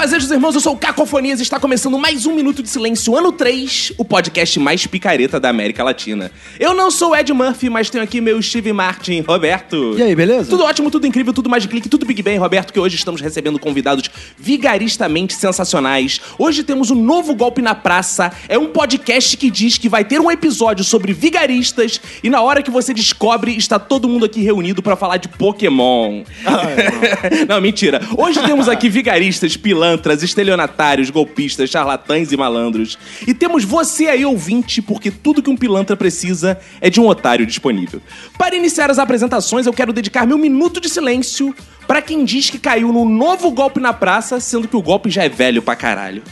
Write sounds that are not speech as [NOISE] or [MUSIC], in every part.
Fazejos irmãos, eu sou o Cacofonias e está começando mais um Minuto de Silêncio, ano 3, o podcast mais picareta da América Latina. Eu não sou o Ed Murphy, mas tenho aqui meu Steve Martin, Roberto. E aí, beleza? Tudo ótimo, tudo incrível, tudo mais de clique, tudo Big Bang, Roberto, que hoje estamos recebendo convidados vigaristamente sensacionais. Hoje temos um novo golpe na praça. É um podcast que diz que vai ter um episódio sobre vigaristas e na hora que você descobre, está todo mundo aqui reunido para falar de Pokémon. [LAUGHS] não, mentira. Hoje temos aqui [LAUGHS] vigaristas, pilantras, estelionatários, golpistas, charlatães e malandros. E temos você aí, ouvinte, porque tudo que um pilantra precisa é de um otário disponível. Para iniciar as apresentações, eu quero dedicar meu minuto de silêncio para quem diz que caiu no novo golpe na praça, sendo que o golpe já é velho pra caralho.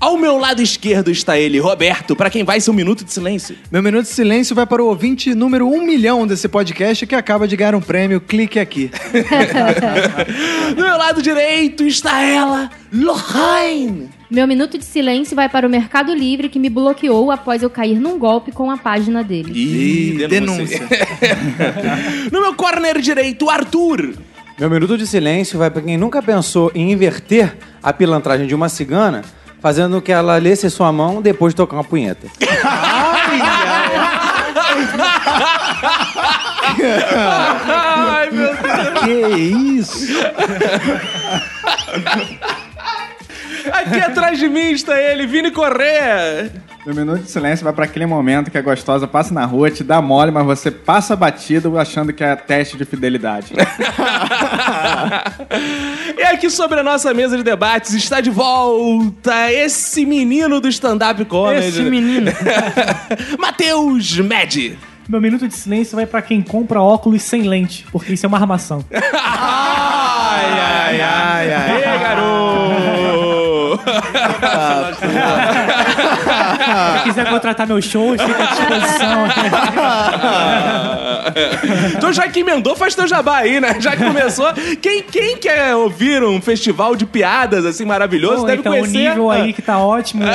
Ao meu lado esquerdo está ele, Roberto, para quem vai ser um minuto de silêncio. Meu minuto de silêncio vai para o ouvinte número 1 milhão desse podcast que acaba de ganhar um prêmio. Clique aqui. [LAUGHS] Do meu lado direito está ela, Lorraine. Meu minuto de silêncio vai para o Mercado Livre que me bloqueou após eu cair num golpe com a página dele. Ih, denúncia. [LAUGHS] no meu corner direito, Arthur. Meu minuto de silêncio vai para quem nunca pensou em inverter a pilantragem de uma cigana, fazendo que ela lesse sua mão depois de tocar uma punheta. [LAUGHS] Ai, meu Deus. que isso? [LAUGHS] Aqui atrás de mim está ele, Vini Correa. Meu minuto de silêncio vai para aquele momento que a gostosa passa na rua, te dá mole, mas você passa batido achando que é teste de fidelidade. [LAUGHS] E aqui sobre a nossa mesa de debates está de volta esse menino do stand-up comedy. Esse menino. [LAUGHS] Matheus Med. Meu minuto de silêncio vai pra quem compra óculos sem lente, porque isso é uma armação. [LAUGHS] Ai, ai, ai, ai. Ei, garoto. Se [LAUGHS] quiser contratar meu show, fica à disposição. [LAUGHS] então já que emendou, faz teu jabá aí, né? Já que começou. Quem, quem quer ouvir um festival de piadas assim maravilhoso, Pô, deve então conhecer... o nível aí que tá ótimo. [LAUGHS]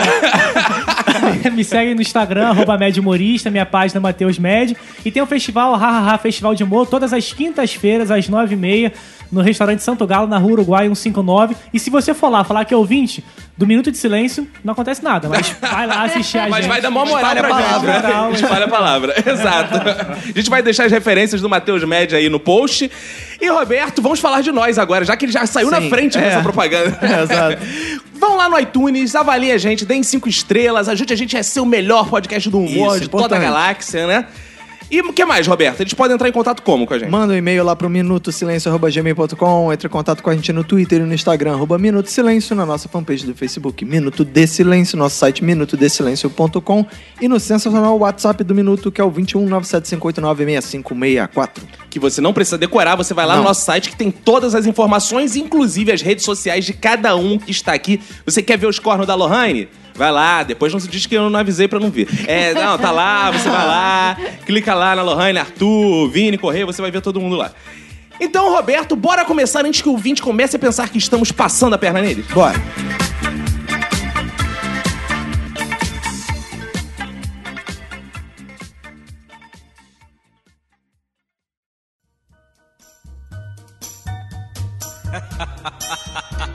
[LAUGHS] Me segue no Instagram, arroba Humorista, minha página Matheus Med. E tem o festival Hahaha Festival de Humor, todas as quintas-feiras, às nove e meia, no restaurante Santo Galo, na Rua Uruguai 159. E se você for lá falar que é ouvinte, do Minuto de Silêncio, não acontece nada. Mas vai lá assistir a Mas gente. vai dar mó moral pra a gente, palavra. né? Espalha a palavra, [LAUGHS] exato. A gente vai deixar as referências do Matheus Média aí no post. E, Roberto, vamos falar de nós agora, já que ele já saiu na Sim, frente é. propaganda. [LAUGHS] exato. [LAUGHS] Vão lá no iTunes, avaliem a gente, deem cinco estrelas, ajude a gente a ser o melhor podcast do humor Isso, de toda a galáxia, né? E o que mais, Roberto? Eles podem entrar em contato como com a gente? Manda um e-mail lá pro minutosilencio.gmail.com, entre em contato com a gente no Twitter e no Instagram, arroba Minuto Silêncio, na nossa fanpage do Facebook, Minuto de Silêncio, nosso site minutodesilencio.com e no sensacional WhatsApp do Minuto, que é o 21975896564. que você não precisa decorar, você vai lá no Não. nosso site que tem todas as informações, inclusive as redes sociais de cada um que está aqui. Você quer ver os cornos da Lohane? Vai lá, depois não se diz que eu não avisei pra não vir. É, não, tá lá, você vai lá, clica lá na Lohane, Arthur, Vini, Correia, você vai ver todo mundo lá. Então, Roberto, bora começar antes que o ouvinte comece a pensar que estamos passando a perna nele? Bora. [LAUGHS]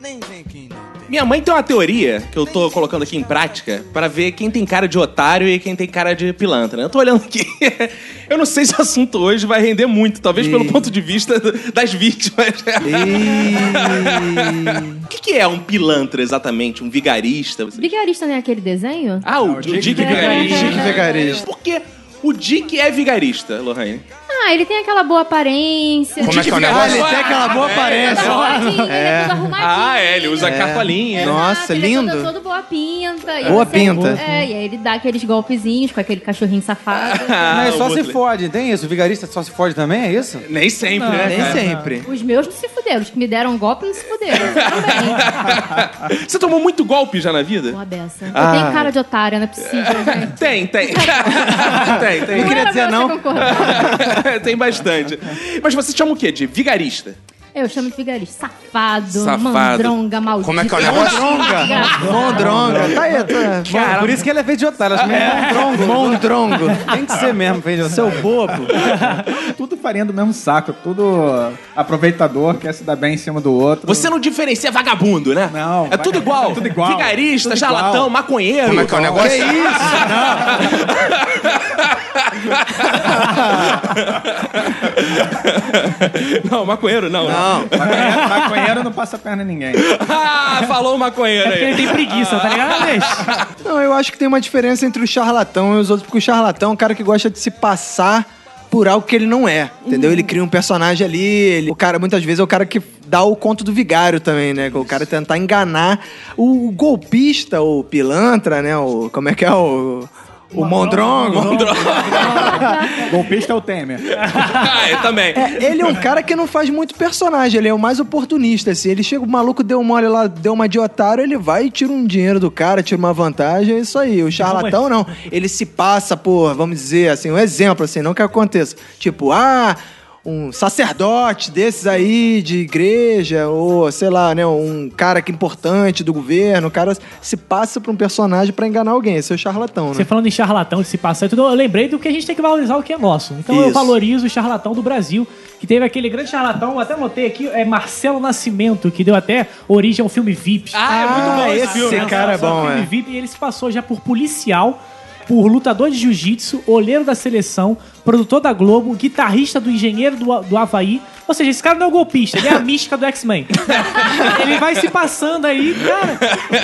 Nem vem não tem. Minha mãe tem uma teoria que eu tô colocando aqui em prática pra ver quem tem cara de otário e quem tem cara de pilantra. né? Eu tô olhando aqui. [LAUGHS] Eu não sei se o assunto hoje vai render muito, talvez pelo ponto de vista [LAUGHS] das vítimas. [LAUGHS] O que, que é um pilantra exatamente? Um vigarista? Você- Vigarista não é aquele desenho? Ah, o, o Dick, Dick Vigarista. Dick Vigarista. Por que o Dick é vigarista, Lohane? Ah, ele tem aquela boa aparência. Como é que é o Ah, negócio? ele tem aquela boa aparência. Todo arrumadinho, ele é todo arrumadinho. Ah, é, ele usa cartolinha. Exato, Nossa, ele É lindo. todo, todo boa pinta. E Boa pinta. É, e aí ele dá aqueles golpezinhos com aquele cachorrinho safado. [LAUGHS] Ah, Mas só se fode, tem isso? O vigarista só se fode também, é isso? Nem sempre, né? Nem cara? sempre. Os meus não se fuderam, os que me deram golpe não se fuderam. Também. [LAUGHS] Você tomou muito golpe já na vida? Uma beça. Eu Ah. tenho cara de otária, não é possível, [LAUGHS] gente. Tem, tem. tem, tem. Não queria dizer não. [LAUGHS] tem bastante. Mas você chama o quê? De vigarista? Eu chamo de vigarista. Safado, Safado. mandronga, maldito. Como é que é o negócio? Mondronga. Mondronga. Tá aí, tá. Cara, por isso que ele é feito de otário. Acho que é. Mondrongo. Mondrongo. Tem que ser mesmo feito de otário. Seu bobo. Tudo farinha do mesmo saco, tudo aproveitador, quer se dar bem em cima do outro. Você não diferencia vagabundo, né? Não, É tudo igual. é tudo igual. Vigarista, Tudo charlatão, igual. maconheiro. Como é que é o negócio? [LAUGHS] Não, maconheiro não. Não. Maconheiro, maconheiro não passa perna em ninguém. Ah, falou o maconheiro Porque ele tem preguiça, tá ligado? Não, eu acho que tem uma diferença entre o charlatão e os outros, porque o charlatão é um cara que gosta de se passar por algo que ele não é, entendeu? Ele cria um personagem ali, ele- o cara, muitas vezes, é o cara que dá o conto do vigário também, né? O cara tentar enganar o, golpista, o pilantra, né? O, como é que é o... O Mondrongo. [LAUGHS] Golpista é o Temer. Ah, eu também. É, ele é um cara que não faz muito personagem, ele é o mais oportunista, assim. Ele chega, o maluco deu mole lá, deu uma de otário, ele vai e tira um dinheiro do cara, tira uma vantagem, é isso aí. O charlatão, não. Ele se passa por, vamos dizer, assim, um exemplo, assim, não que aconteça. Tipo, ah, um sacerdote desses aí de igreja, ou sei lá, né, um cara que é importante do governo, o cara se passa por um personagem pra enganar alguém. Esse é o charlatão, Você né? falando em charlatão, de se passar e tudo, eu lembrei do que a gente tem que valorizar o que é nosso. Então eu Isso. valorizo o charlatão do Brasil, que teve aquele grande charlatão, eu até notei aqui, é Marcelo Nascimento, que deu até origem ao filme VIP. Ah, é muito bom esse esse filme. cara é bom, filme é. VIP, e ele se passou já por policial, por lutador de jiu-jitsu, olheiro da seleção, produtor da Globo, guitarrista do engenheiro do, do Havaí. Ou seja, esse cara não é um golpista, ele é a mística do X-Men. [LAUGHS] ele vai se passando aí, cara.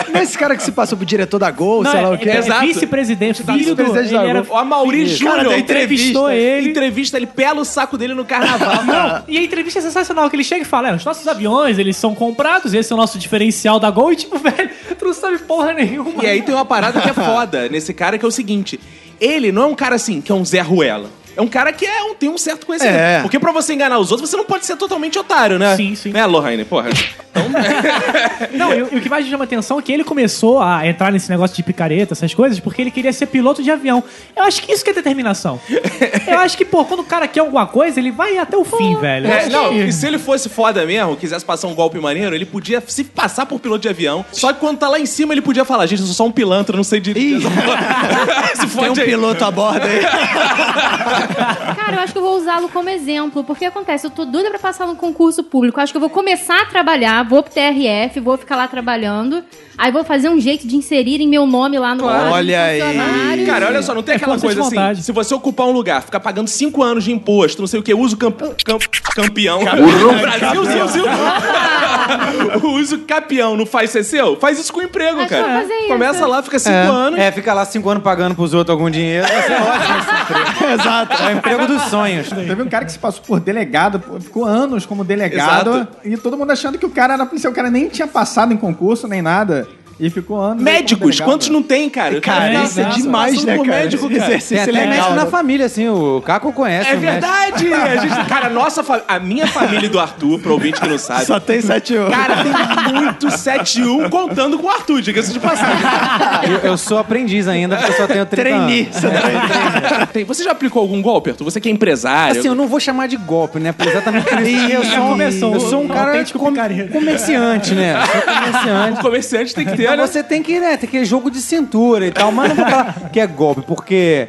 Não é esse cara que se passou pro diretor da Gol, Não, sei lá é, o quê? é Exato. vice-presidente, filho do... Ele da era O Amaury Júnior entrevistou ele. Entrevista, ele pela o saco dele no carnaval. Não, e a entrevista é sensacional, que ele chega e fala, é, os nossos aviões, eles são comprados, esse é o nosso diferencial da Gol, e tipo, [LAUGHS] velho, tu não sabe porra nenhuma. E aí tem uma parada que é foda nesse cara, que é o seguinte: ele não é um cara assim, que é um Zé Ruela. É um cara que é um, tem um certo conhecimento. É. Porque pra você enganar os outros, você não pode ser totalmente otário, né? Sim, sim. Né, Lohane? Porra. [LAUGHS] Não, e, o- e o que mais me chama atenção é que ele começou a entrar nesse negócio de picareta, essas coisas, porque ele queria ser piloto de avião. Eu acho que isso que é determinação. [LAUGHS] Eu acho que, pô, quando o cara quer alguma coisa, ele vai até o fim, velho. Eu É, não, que- e se ele fosse foda mesmo, quisesse passar um golpe maneiro, ele podia se passar por piloto de avião. Só que quando tá lá em cima, ele podia falar: gente, eu sou só um pilantra, não sei dirigir. [LAUGHS] se Tem um aí. piloto a bordo aí. Cara, eu acho que eu vou usá-lo como exemplo, porque acontece, eu tô doida pra passar no concurso público. Acho que eu vou começar a trabalhar, vou pro TRF, vou ficar lá trabalhando, aí vou fazer um jeito de inserirem meu nome lá no Olha aí. Cara, olha só, não tem É aquela coisa assim. Se você ocupar um lugar, ficar pagando 5 anos de imposto, não sei o que, uso camp, camp- campeão. [LAUGHS] Brasil, Brasil, Brasil. [LAUGHS] [LAUGHS] o uso capião não faz ser seu? Faz isso com emprego, Acho cara. fazer isso. Começa lá, fica 5 anos. É, fica lá cinco anos pagando pros outros algum dinheiro. Vai ser ótimo esse emprego. [LAUGHS] Exato. É o emprego dos sonhos. Teve um cara que se passou por delegado, ficou anos como delegado, Exato. e todo mundo achando que o cara era policial. O cara nem tinha passado em concurso, nem nada. E ficou anos. Médicos, delegado. quantos não tem, cara? Cara, Cara, isso é demais, né, por cara? médico, Esse cara. exercício Tem até legal, médico na né? família, assim. O Caco conhece É o verdade! A gente, [LAUGHS] cara, nossa família. A minha família e do Arthur, pro ouvinte que não sabe. Só tem 7 anos. Cara, tem muito 7-1 contando com o Arthur, diga-se de passagem. Eu, eu sou aprendiz ainda, porque eu só tenho 30 Trainee. anos. Você tá- Tem- Você já aplicou algum golpe, Arthur? Você que é empresário. Assim, eu não vou chamar de golpe, né? Por exatamente isso. Eu sou, um- eu sou um um cara com- picareta. comerciante, né? Eu sou [LAUGHS] O comerciante. comerciante tem que ter, Então né? você tem que, né, ter aquele jogo de cintura e tal, mas não vou falar [LAUGHS] que é golpe, porque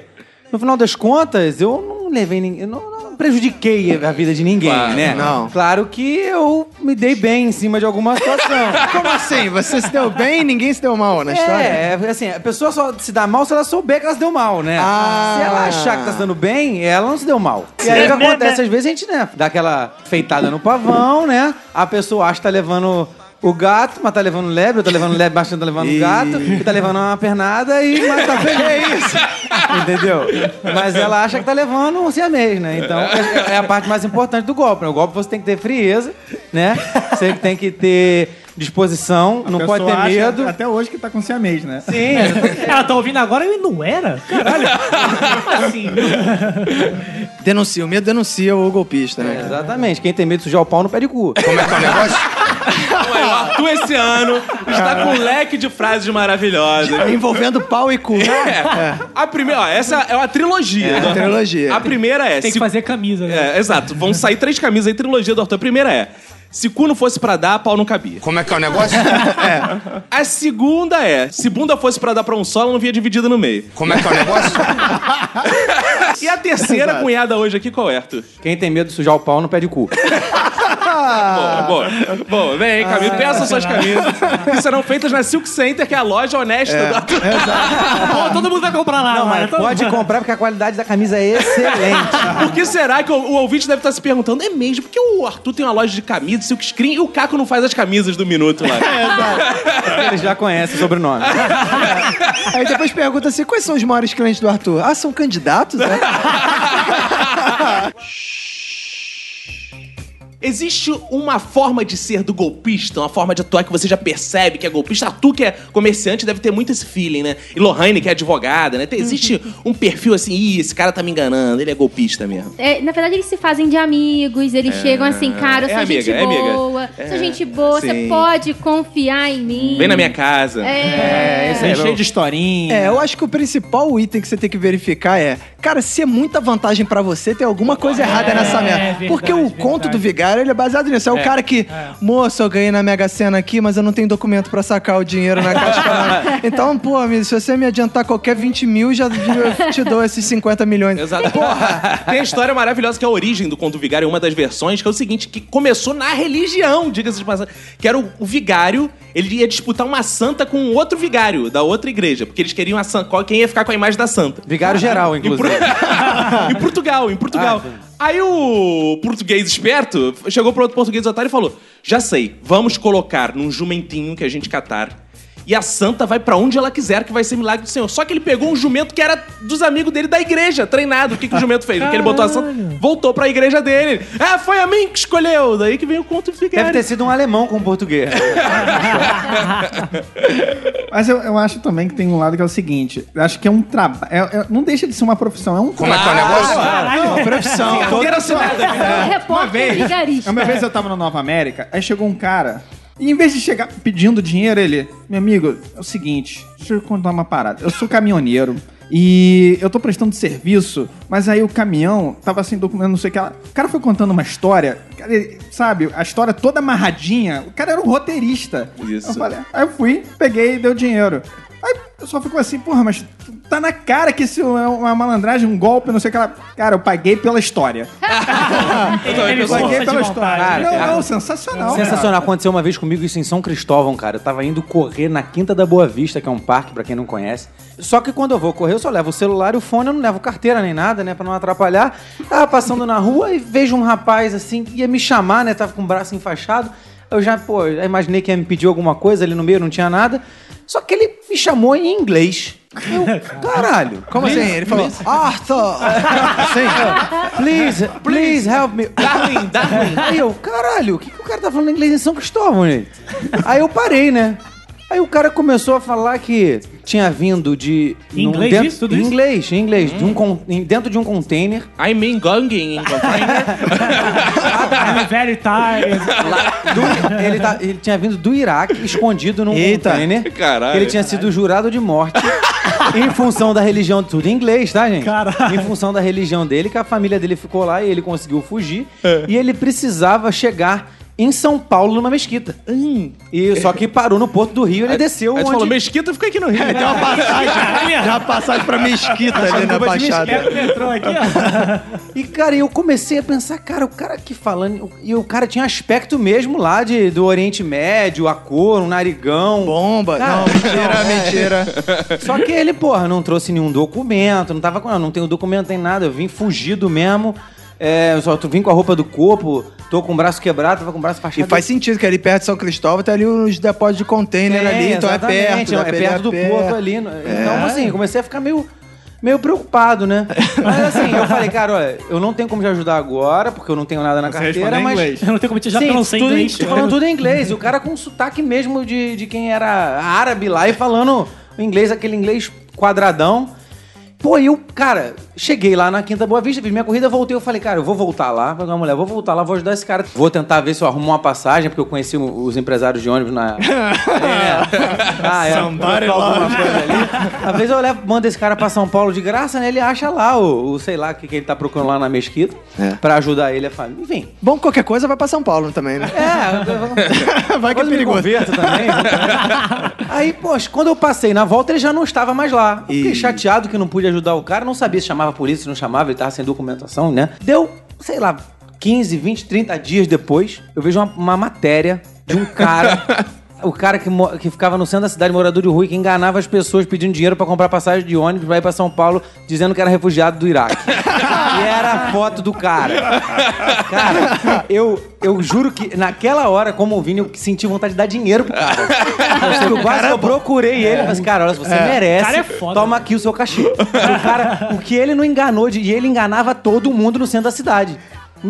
no final das contas eu não levei ninguém. Não, não, prejudiquei a vida de ninguém, Claro, né? não. Claro que eu me dei bem em cima de alguma situação. [LAUGHS] Como assim? Você se deu bem e ninguém se deu mal na história? É, é, assim, a pessoa só se dá mal se ela souber que ela se deu mal, né? Ah. Se ela achar que tá se dando bem, ela não se deu mal. E aí o que acontece? Às vezes a gente, né, dá aquela feitada no pavão, né? A pessoa acha que tá levando o gato, mas tá levando lebre, ou tá levando lebre, mas tá levando o gato, e tá levando uma pernada e [LAUGHS] mas tá feliz. Entendeu? Mas ela acha que tá levando um siamês, né? Então é, é a parte mais importante do golpe. né? O golpe você tem que ter frieza, né? Você tem que ter disposição, A não pode ter acha medo. Até hoje que tá com siamês, né? Sim, [LAUGHS] Ela tá ouvindo agora e não era? Caralho. Como assim? Denuncia, o medo denuncia o golpista, né? É, exatamente. Quem tem medo de sujar o pau não pede cu. Como é que é o negócio? Então, aí, o Arthur esse ano está com um leque de frases maravilhosas. Envolvendo pau e cu. É. A primeira, ó, essa é uma trilogia. É, do Arthur. trilogia. A primeira é. Tem que se- fazer camisa, né? É, exato. Vão sair três camisas aí, trilogia do Arthur. A primeira é. Se cu não fosse pra dar, pau não cabia. Como é que é o negócio? [LAUGHS] A segunda é. Se bunda fosse pra dar pra um só, ela não via dividida no meio. Como é que é o negócio? [LAUGHS] E a terceira cunhada hoje aqui, qual é, Arthur? Quem tem medo de sujar o pau não pede cu. [LAUGHS] Boa, boa. Boa, vem aí, Camilo. Peça suas camisas. Que serão feitas na Silk Center, que é a loja honesta do Arthur. Pô, todo mundo vai comprar lá. Não, mano. pode comprar porque a qualidade da camisa é excelente. [LAUGHS] Por que será que o, o ouvinte deve estar se perguntando? É mesmo? Porque o Arthur tem uma loja de camisas, Silk Screen, e o Caco não faz as camisas do Minuto lá. [LAUGHS] Ele já conhece o sobrenome. [LAUGHS] Aí depois pergunta assim: quais são os maiores clientes do Arthur? Ah, são candidatos? É? Existe uma forma de ser do golpista, uma forma de atuar que você já percebe que é golpista. Tu, que é comerciante, deve ter muito esse feeling, né? E Lohane, que é advogada, né? Existe um perfil assim, ih, esse cara tá me enganando, ele é golpista mesmo. É, na verdade, eles se fazem de amigos, eles chegam assim, cara, eu é sou amiga, gente é amiga. boa, sou gente boa, você sim. pode confiar em mim. Vem na minha casa. É, Esse é cheio de historinha. É, eu acho que o principal item que você tem que verificar é, cara, se é muita vantagem pra você, tem alguma coisa errada nessa merda. verdade, Porque o verdade. conto do vigário, ele é baseado nisso. É, o cara que, moço, eu ganhei na Mega Sena aqui, mas eu não tenho documento pra sacar o dinheiro na caixa. econômica. [LAUGHS] então, pô, amigo, se você me adiantar qualquer 20 mil, já te dou esses 50 milhões. Exato. Porra! [LAUGHS] Tem a história maravilhosa que é a origem do conto vigário, uma das versões, que é o seguinte, que começou na religião, diga-se de passagem, que era o, o vigário, ele ia disputar uma santa com outro vigário da outra igreja, porque eles queriam a santa, qual- quem ia ficar com a imagem da santa. Vigário geral, Em, inclusive. Por- [LAUGHS] em Portugal, em Portugal. Aí o português esperto chegou pro outro português otário e falou: Já sei, vamos colocar num jumentinho que a gente catar. E a santa vai pra onde ela quiser, que vai ser milagre do Senhor. Só que ele pegou um jumento que era dos amigos dele da igreja, treinado. O que, que o jumento fez? Porque ele botou a santa, voltou pra igreja dele. Ah, foi a mim que escolheu. Daí que veio o conto Deve vigário. ter sido um alemão com português. [LAUGHS] Mas eu, eu acho também que tem um lado que é o seguinte: eu acho que é um trabalho. não deixa de ser uma profissão, é um Como é que é o negócio? Caralho. Uma profissão. Carteira assinada. é um repórter vez-. Uma vez eu tava na Nova América, aí chegou um cara. E em vez de chegar pedindo dinheiro, ele, meu amigo, é o seguinte, deixa eu contar uma parada. Eu sou caminhoneiro e eu tô prestando serviço, mas aí o caminhão tava sem documento, não sei o que. lá. O cara foi contando uma história, cara, sabe, a história toda amarradinha. O cara era um roteirista. Isso. Eu falei, aí eu fui, peguei e deu dinheiro. Aí o pessoal ficou assim, porra, mas tá na cara que isso é uma malandragem, um golpe, não sei o que lá. Cara, eu paguei pela história. [LAUGHS] Eu paguei pela vontade. história. não, cara. não, sensacional. cara. Sensacional. Aconteceu uma vez comigo isso em São Cristóvão, cara. Eu tava indo correr na Quinta da Boa Vista, que é um parque, pra quem não conhece. Só que quando eu vou correr, eu só levo o celular e o fone, eu não levo carteira nem nada, né? Pra não atrapalhar. Tava passando na rua e vejo um rapaz assim, ia me chamar, né? Tava com o braço enfaixado. Eu já, pô, imaginei que ia me pedir alguma coisa ali no meio, não tinha nada. Só que ele me chamou em inglês. Eu, [LAUGHS] caralho. Como assim? Ele falou, Arthur! [LAUGHS] Sim. Please, please help me. Darwin, Darwin. Aí eu, caralho, o que, que o cara tá falando inglês em São Cristóvão, gente? Aí eu parei, né? Aí o cara começou a falar que tinha vindo de. Em inglês dentro, isso, tudo em isso? inglês, em inglês. De um, con- em- dentro de um container. I'm in Gonging, [LAUGHS] in container. I'm very tired. do- ele, tá- ele tinha vindo do Iraque, escondido num Eita. container. Caralho. Ele tinha sido jurado de morte. [LAUGHS] em função da religião, tudo em inglês, tá, gente? Caralho. Em função da religião dele, que a família dele ficou lá e ele conseguiu fugir. É. E ele precisava chegar em São Paulo, numa mesquita. E, só que parou no Porto do Rio, ele desceu Aí onde... falou, Mesquita, fica aqui no Rio. É, tem uma passagem. [LAUGHS] tem uma passagem pra Mesquita ali na Baixada. O metrô aqui, ó. E, cara, eu comecei a pensar, cara, o cara que falando. E o cara tinha aspecto mesmo lá de, do Oriente Médio, a cor, um narigão. Bomba. Cara, não, mentira, mentira. Só que ele, porra, não trouxe nenhum documento, não tava com. Não, não tenho documento, nem nada. Eu vim fugido mesmo. É, eu só vim com a roupa do corpo, tô com o braço quebrado, tava com o braço E fachado. faz sentido que ali perto de São Cristóvão tem ali os depósitos de container ali, então é perto. É ir perto do porto ali. Então, assim, comecei a ficar meio, meio preocupado, né? [LAUGHS] Mas assim, eu falei, cara, olha, eu não tenho como te ajudar agora, porque eu não tenho nada na Você carteira, mas. inglês. Eu não tenho como te ajudar Sim, porque eu não sei tudo inglês. tô falando tudo em inglês. E o cara com um sotaque mesmo de, de quem era árabe lá e falando o inglês, aquele inglês quadradão. Pô, e eu, cara, cheguei lá na Quinta Boa Vista, fiz minha corrida, voltei, eu falei, cara, eu vou voltar lá, falei mulher, vou voltar lá, vou ajudar esse cara. Vou tentar ver se eu arrumo uma passagem, porque eu conheci os empresários de ônibus na... [LAUGHS] É. Ah, é. Somebody alguma love. coisa ali. Às vezes eu levo, mando esse cara pra São Paulo de graça, né? Ele acha lá o, o sei lá, o que, que ele tá procurando lá na mesquita, É. pra ajudar ele a família. Enfim. Bom, qualquer coisa vai pra São Paulo também, né? É, [LAUGHS] Vai que é perigoso. também. Aí, poxa, quando eu passei na volta, ele já não estava mais lá. Eu Fiquei E- chateado que não pude ajudar o cara, não sabia se chamava a polícia, não chamava, ele tava sem documentação, né? Deu, sei lá, 15, 20, 30 dias depois, eu vejo uma, uma matéria de um cara. [LAUGHS] O cara que, que ficava no centro da cidade, morador de rua, e que enganava as pessoas pedindo dinheiro pra comprar passagem de ônibus pra ir pra São Paulo, dizendo que era refugiado do Iraque. e era a foto do cara. Cara, eu, eu juro que naquela hora, como o Vini, eu senti vontade de dar dinheiro pro cara. Eu quase eu procurei ele, mas, cara, olha, se você merece, O cara é foda. toma aqui o seu cachê. O cara, o que ele não enganou, de, e ele enganava todo mundo no centro da cidade.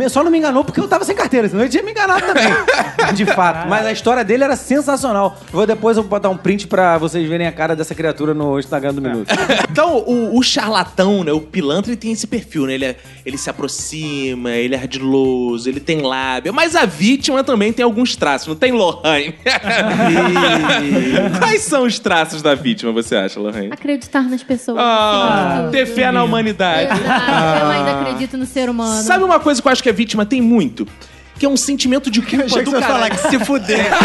Só não me enganou porque eu tava sem carteira, senão ele tinha me enganado também. [LAUGHS] De fato. Mas a história dele era sensacional. Vou depois eu vou botar um print pra vocês verem a cara dessa criatura no Instagram do Minuto. [LAUGHS] Então, o, o charlatão, né? O pilantra, ele tem esse perfil, né? Ele, é- ele se aproxima, ele é ardiloso, ele tem lábia. Mas a vítima também tem alguns traços, não tem, Lohane? [LAUGHS] Quais são os traços da vítima, você acha, Lohane? Acreditar nas pessoas. Ah, ter fé na humanidade. Exato, eu ainda acredito no ser humano. Sabe uma coisa que eu acho que a vítima tem muito? Que é um sentimento de culpa do você ia falar que se fuder. [LAUGHS]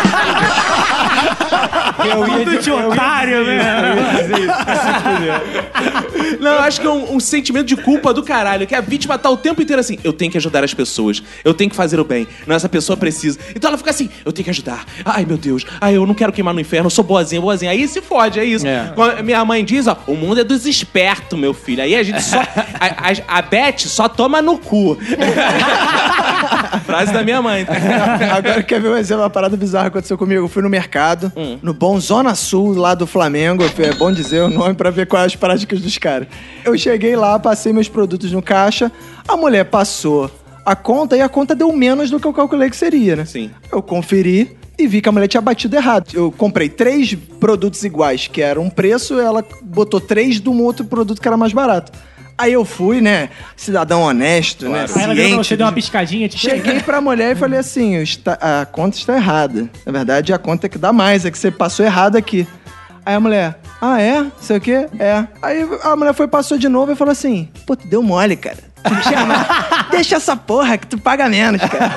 Eu ia de otário, né? Não, eu acho que é um, um sentimento de culpa do caralho. Que a vítima tá o tempo inteiro assim: eu tenho que ajudar as pessoas, eu tenho que fazer o bem. Não, essa pessoa precisa. Então ela fica assim: eu tenho que ajudar. Ai, meu Deus. Ai, eu não quero queimar no inferno, eu sou boazinha, boazinha. Aí se fode, é isso. É. Quando minha mãe diz: ó, o mundo é dos espertos, meu filho. Aí a gente só. A, a, a Beth só toma no cu. [LAUGHS] Frase da minha mãe. [LAUGHS] Agora quer ver um exemplo, uma parada bizarra que aconteceu comigo. Eu fui no mercado, no Bom Zona Sul, lá do Flamengo. É bom dizer o nome pra ver quais as práticas dos caras. Eu cheguei lá, passei meus produtos no caixa, a mulher passou a conta e a conta deu menos do que eu calculei que seria, né? Sim. Eu conferi e vi que a mulher tinha batido errado. Eu comprei três produtos iguais, que era um preço, ela botou três de um outro produto que era mais barato. Aí eu fui, né, cidadão honesto, né, Aí ela virou pra você, deu uma piscadinha, tipo... Cheguei pra mulher e falei assim: "Está- a conta está errada. Na verdade, a conta é que dá mais, é que você passou errado aqui. Aí a mulher, ah, é? Sei o quê? É. Aí a mulher foi, passou de novo e falou assim: pô, tu deu mole, cara. [LAUGHS] Deixa essa porra que tu paga menos, cara.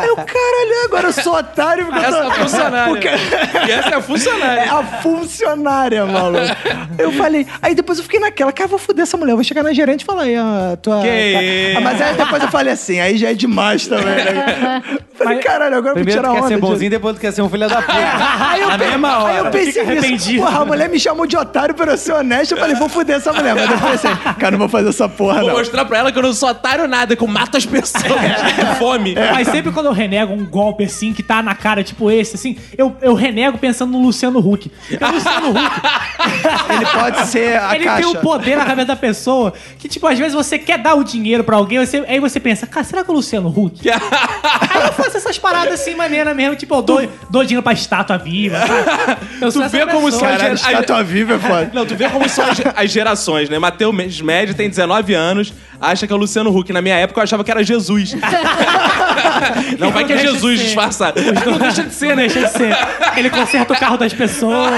Aí eu, caralho, agora eu sou otário porque eu Essa tô... é a funcionária. Porque- E essa é a funcionária. É a funcionária, maluco. Eu falei, aí depois eu fiquei naquela, cara, vou foder essa mulher, eu vou chegar na gerente e falar, aí, a tua. Que tá-? Ah, Mas aí depois eu falei assim, aí já é demais também, né? Eu Falei, caralho, agora eu vou Primeiro tirar tu quer onda. ser bonzinho, depois tu quer ser um filho da puta. Aí eu, pe- mesma aí eu hora. pensei nisso. Porra, a mulher me chamou de otário por eu ser honesto. Eu falei, vou foder essa mulher. Mas depois assim, cara, não vou fazer essa porra, Vou não. mostrar pra ela que eu não sou otário nada, que eu mato as pessoas [LAUGHS] É. com fome. Mas sempre quando eu renego um golpe assim, que tá na cara, tipo esse, assim, eu, eu renego pensando no Luciano Huck. Porque o Luciano Huck, [LAUGHS] Ele pode ser a ele caixa. tem um poder na cabeça da pessoa que, tipo, às vezes você quer dar o dinheiro pra alguém, você, aí você pensa, cara, será que é o Luciano Huck? [LAUGHS] aí eu faço essas paradas assim, maneira mesmo, tipo, eu dou, dou dinheiro pra estátua viva, sabe? Eu sou Tu vê como pessoa. só a Caralho, ger- estátua viva é foda. Não, tu vê como são as, as gerações, né? Matheus Médio tem 19 anos, acha acha que é o Luciano Huck. Na minha época eu achava que era Jesus. [LAUGHS] não vai que é deixa Jesus de ser. disfarçado. Não deixa de ser, né? deixa de ser. Ele conserta o carro das pessoas.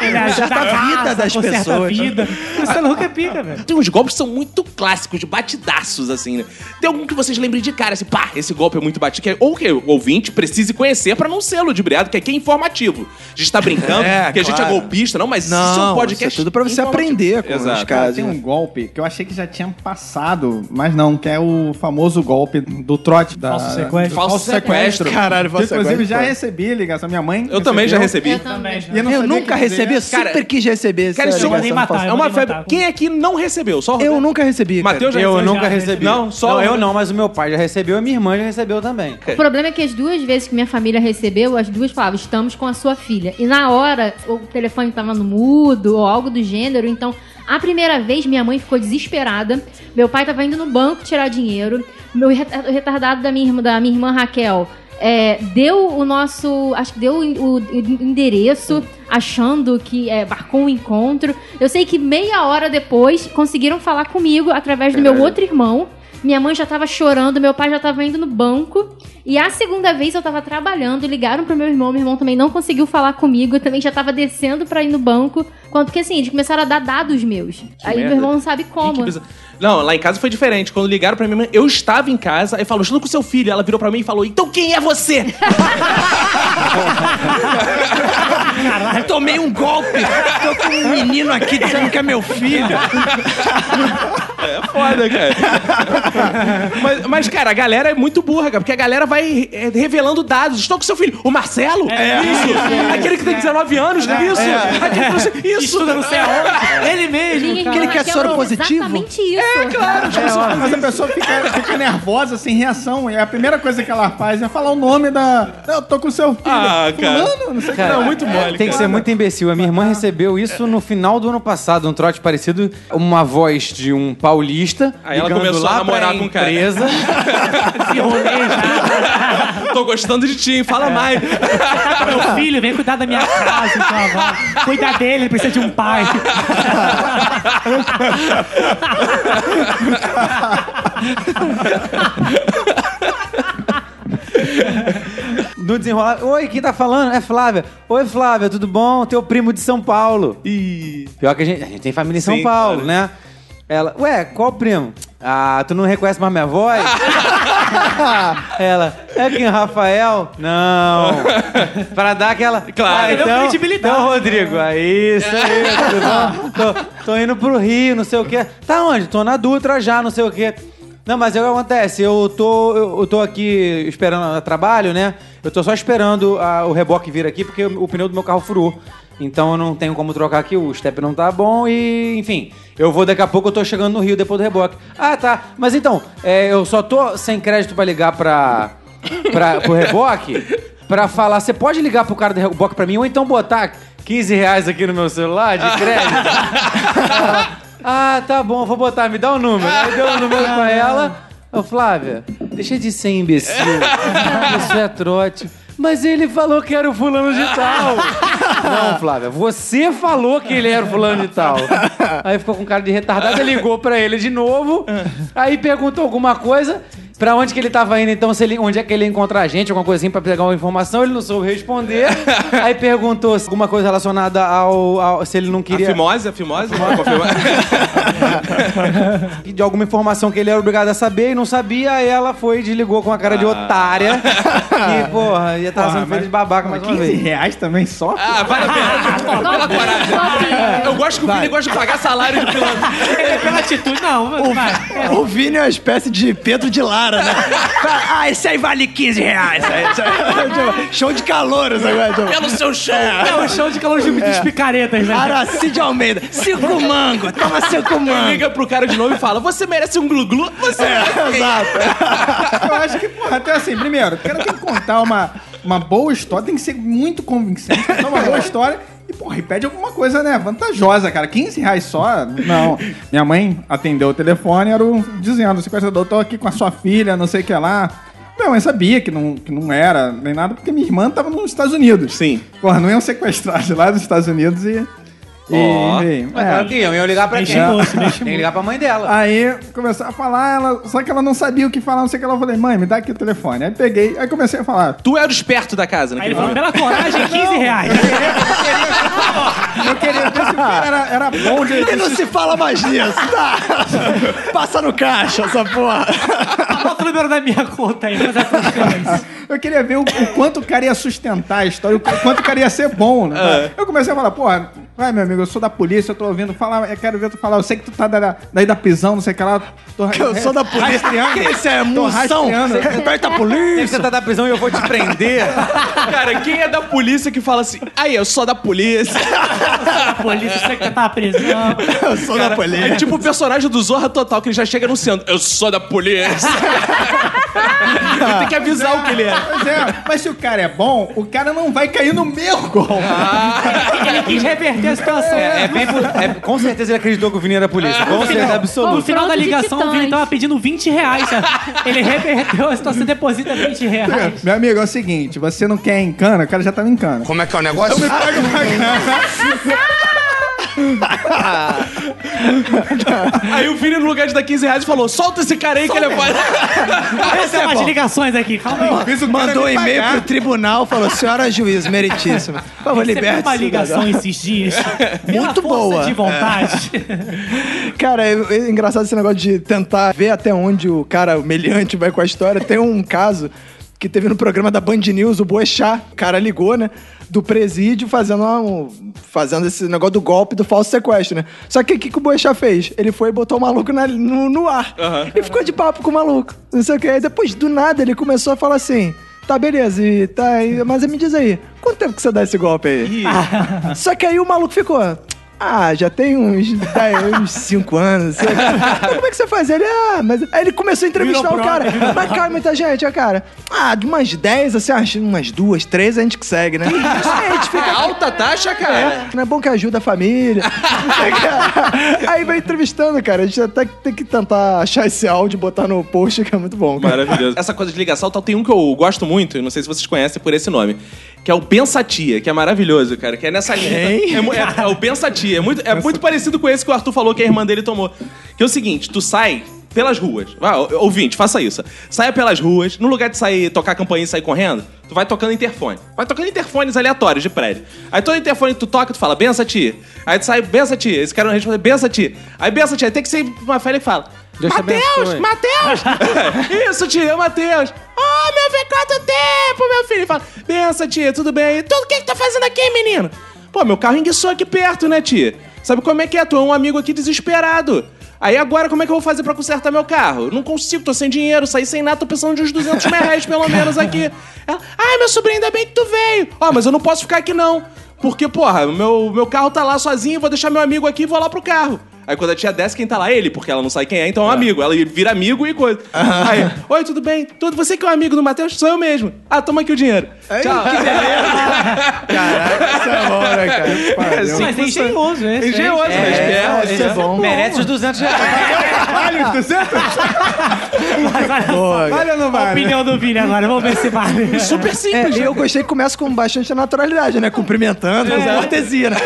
Ele ajuda a a vida casa, das conserta pessoas. a vida. Luciano Huck é pica, velho. Tem uns golpes que são muito clássicos, de batidaços, assim, né? Tem algum que vocês lembrem de cara, assim, pá, esse golpe é muito batido. que é- Ou que o ouvinte precise conhecer pra não ser ludibriado, que aqui é informativo. A gente tá brincando, [LAUGHS] É, que a gente é golpista, não, mas isso é Não, um podcast. isso é tudo pra você aprender com Exato. os casos. Tem um golpe que eu achei que já tinha passado, mas não, que é o famoso golpe do trote da. Falso sequestro. Falso sequestro. Caralho, falso Inclusive, sequestro, já recebi ligação. Minha mãe. Eu também já recebi. Eu também. E não Eu nunca que recebi, eu Cara, sempre quis receber. Cara, isso é matar. É uma mandei febre. matar. Quem aqui não recebeu? Só Eu nunca recebi. Matheus já Eu recebeu. nunca já recebi. Não, só eu não, mas o meu pai já recebeu e minha irmã já recebeu também. O problema é que as duas vezes que minha família recebeu, as duas falavam, estamos com a sua filha. E na hora, o telefone tava no mudo ou algo do gênero, então... A primeira vez, minha mãe ficou desesperada. Meu pai tava indo no banco tirar dinheiro. Meu retardado da minha irmã, da minha irmã Raquel é, deu o nosso. Acho que deu o, o endereço, achando que é, marcou um encontro. Eu sei que meia hora depois conseguiram falar comigo através do meu outro irmão. Minha mãe já tava chorando, meu pai já tava indo no banco. E a segunda vez eu tava trabalhando, ligaram pro meu irmão, meu irmão também não conseguiu falar comigo, eu também já tava descendo pra ir no banco. Quando que assim, eles começaram a dar dados meus. Aí merda. meu irmão não sabe que como. Não, lá em casa foi diferente. Quando ligaram pra minha mãe, eu estava em casa, aí falou, estou com seu filho. Ela virou pra mim e falou, então quem é você? Tomei um golpe. Tô com um menino aqui dizendo que é meu filho. É foda, cara. mas, mas, cara, a galera é muito burra, cara, porque a galera vai é, revelando dados. Estou com seu filho. O Marcelo? isso. Aquele que tem 19 anos, é isso? Aquele que não isso. Estuda não sei aonde. Ele mesmo. Minha cara. Aquele que é soro positivo? Exatamente isso. É, Claro, tipo, É, mas a pessoa fica, fica nervosa, sem reação. E a primeira coisa que ela faz é falar o nome da. Eu tô com o seu filho. Ah, cara. Fulano, não sei o que. Cara, Não, muito mole, Tem que ser muito imbecil. A minha irmã recebeu isso no final do ano passado, um trote parecido, uma voz de um paulista. Aí ela começou lá a namorar com o cara. empresa. [LAUGHS] Se. [LAUGHS] Tô gostando de ti, hein? Fala mais. Tá [LAUGHS] com meu filho, vem cuidar da minha casa, então. Cuidar dele, ele precisa de um pai. No desenrolar. Oi, quem tá falando? É Flávia. Oi, Flávia, tudo bom? Teu primo de São Paulo. Ih. Pior que a gente, a gente tem família em São Sim, Paulo, claro. né? Ela, ué, qual primo? Ah, tu não reconhece mais minha voz? [LAUGHS] Ela, é quem, Rafael? Não. Pra dar aquela. Claro. Ah, então, credibilidade. então, Rodrigo, aí, isso aí, tudo bom? Tô, tô indo pro Rio, não sei o quê. Tá onde? Tô na Dutra já, não sei o quê. Não, mas é o que acontece, eu tô, eu, eu tô aqui esperando trabalho, né? Eu tô só esperando a- o reboque vir aqui, porque o, o pneu do meu carro furou. Então eu não tenho como trocar aqui, o step não tá bom e, enfim, eu vou daqui a pouco, eu tô chegando no Rio depois do reboque. Ah, tá. Mas então, é, eu só tô sem crédito pra ligar pra, pra, pro reboque pra falar, você pode ligar pro cara do reboque pra mim ou então botar 15 reais aqui no meu celular de crédito? [LAUGHS] Ah, tá bom, vou botar, me dá o número. Aí deu o número pra ela. Ô, Flávia, deixa de ser imbecil. [LAUGHS] Isso é trote. Mas ele falou que era o fulano de tal. [LAUGHS] Não, Flávia, você falou que ele era o fulano de tal. Aí ficou com cara de retardado, ligou pra ele de novo. Aí perguntou alguma coisa. Pra onde que ele tava indo, então, se ele, onde é que ele ia encontrar a gente, alguma assim, pra pegar uma informação, ele não soube responder. Aí perguntou se alguma coisa relacionada ao, ao- se ele não A queria fimose, a fimose? [LAUGHS] De alguma informação que ele era obrigado a saber e não sabia, aí ela foi e desligou com a cara de otária. [LAUGHS] E, porra, ia estar Porra, sendo feita mas- de babaca mais uma 15 vez. reais também só? Ah, vale a pena. Pela coragem. Eu gosto que o Vini gosta de pagar salário de [LAUGHS] piloto. É pela atitude, não. vai. O Vini é uma espécie de Pedro de Lara, né? [LAUGHS] ah, esse aí vale 15 reais. Show de calouros agora. tipo, Pelo seu show. É o show de calor de, de picaretas, né? Aracide Almeida. Cinco [LAUGHS] mango. Toma cinco mango. Liga pro cara de novo e fala: Você merece um glu-glu? Você merece. Exato. [LAUGHS] Eu acho que, porra, até assim, primeiro, o cara tem que contar uma, uma boa história, tem que ser muito convincente, contar uma boa história. E, porra, e pede alguma coisa, né, vantajosa, cara. 15 reais só? Não. [LAUGHS] Minha mãe atendeu o telefone, era o, dizendo, sequestrador, tô aqui com a sua filha, não sei o que lá. Minha mãe sabia que não, que não era nem nada, porque minha irmã tava nos Estados Unidos. Sim. Porra, não iam sequestrar de lá dos Estados Unidos e... Ó. E, é. que iam, iam ligar pra quem? moço, mexe Tem que ligar pra mãe dela. Aí começou a falar, ela, só que ela não sabia o que falar, não sei o que. Ela falei, mãe, me dá aqui o telefone. Aí peguei, aí comecei a falar. Tu era o esperto da casa, Aí naquele ele falou, pela coragem, 15 reais. Eu queria ver se o cara era, era bom de. E não se fala mais nisso, tá? [LAUGHS] Passa no caixa essa porra. O número da minha conta aí, mas é. [LAUGHS] Eu queria ver o, o quanto o cara ia sustentar a história, o quanto o cara ia ser bom, né? Eu comecei a falar, porra, vai, meu amigo, eu sou da polícia, eu tô ouvindo falar, eu quero ver tu falar, eu sei que tu tá da, daí da prisão, não sei o que lá. Tô, Eu sou da polícia. rastreando. Que isso é Tô munição? rastreando. Aperta a Tem que polícia. você tá da prisão e eu vou te prender. [LAUGHS] Cara, quem é da polícia que fala assim, aí, eu sou da polícia? A [LAUGHS] polícia você que tá na prisão. Eu sou da polícia. É tipo o personagem do Zorra Total, que ele já chega anunciando, eu sou da polícia. [LAUGHS] Ele tem que avisar o que ele é. Pois é, mas se o cara é bom, o cara não vai cair no meu gol. Ele quis reverter a situação. É, é bem por- é- com certeza ele acreditou que o Vini era polícia. Com certeza No absoluta. final da Confronto de ligação, o Vini titãs. tava pedindo 20 reais. sabe? Ele reverteu a situação, deposita 20 reais. Meu amigo, é o seguinte, você não quer em cana, o cara já tava em cana. Como é que é o negócio? [LAUGHS] [LAUGHS] Aí o Vini, no lugar de dar 15 reais, falou, solta esse cara aí que ele é... [LAUGHS] Essa é umas ligações aqui, calma aí. Mandou um e-mail pro tribunal, falou: senhora juiz, meritíssima. [LAUGHS] Por favor, liberte uma ligação esses dias. Pela Muito força boa. de vontade. Cara, é, é engraçado esse negócio de tentar ver até onde o cara, o meliante, vai com a história. Tem um caso que teve no programa da Band News, o Boechat, o cara ligou, né? Do presídio fazendo, uma- um- fazendo esse negócio do golpe do falso sequestro, né? Só que o que, que o Boechat fez? Ele foi e botou o maluco na- no, no ar. E ficou de papo com o maluco. Não sei o que. Aí depois, do nada, ele começou a falar assim. Tá, beleza, e tá, mas me diz aí, quanto tempo que você dá esse golpe aí? Só que aí o maluco ficou. Ah, já tem uns 10, uns 5 anos. sei lá. Como é que você faz? Ele, ah, mas. Aí ele começou a entrevistar Virou o cara. Mas cara, muita gente, ó, cara. Ah, de umas 10, assim, acho umas duas, três a gente que segue, né? Aí a gente [LAUGHS] É fica. alta taxa, cara. É, não é bom que ajuda a família. [LAUGHS] Aí vai entrevistando, cara. A gente até tem que tentar achar esse áudio e botar no post, que é muito bom. Cara. Maravilhoso. Essa coisa de ligação tal, tem um que eu gosto muito, não sei se vocês conhecem por esse nome, que é o Pensatia, que é maravilhoso, cara, que é nessa linha. É, é- é o Pensatia, é muito, é muito parecido com esse que o Arthur falou que a irmã dele tomou. Que é o seguinte, tu sai pelas ruas. Ou- ouvinte, faça isso. Saia pelas ruas, no lugar de sair, tocar a campainha e sair correndo, tu vai tocando interfone. Vai tocando interfones aleatórios de prédio. Aí todo interfone que tu toca, tu fala, bença tia. Aí tu sai, bença tia. Esse cara não responde, bença tia. Aí bença tia. Aí tem que ser uma fé que fala, Abençoe. Mateus! [LAUGHS] Isso, tia, é o Matheus. Oh, meu filho, quanto tempo, meu filho? Ele fala, benção, tia, tudo bem? Tudo o que que tá fazendo aqui, menino? Pô, meu carro enguiçou aqui perto, né, tia? Sabe como é que é? Tu é um amigo aqui desesperado. Aí agora, como é que eu vou fazer pra consertar meu carro? Não consigo, tô sem dinheiro, saí sem nada, tô precisando de uns 200 mil reais pelo menos aqui. Ela, Ai, meu sobrinho, ainda bem que tu veio. Ó, mas eu não posso ficar aqui não. Porque, porra, meu, meu carro tá lá sozinho, vou deixar meu amigo aqui e vou lá pro carro. Aí quando a tia desce, quem tá lá? Ele, porque ela não sabe quem é, então é um amigo. Ela vira amigo e coisa. Aí, oi, tudo bem? Tudo, você que é um amigo do Matheus? Sou eu mesmo. Ah, toma aqui o dinheiro. Tchau. [LAUGHS] Caraca, isso é bom, né, cara? É, sim, Mas é engenhoso, né? Engenhoso, né? Esperto. Isso é bom. Merece os 200 reais. Vale os 200? Boa, Vale ou não A vale? opinião do Vini agora, vamos ver se vale. [LAUGHS] Super É, simples. e eu gostei que começa com bastante naturalidade, né? Cumprimentando, fazendo cortesia, né?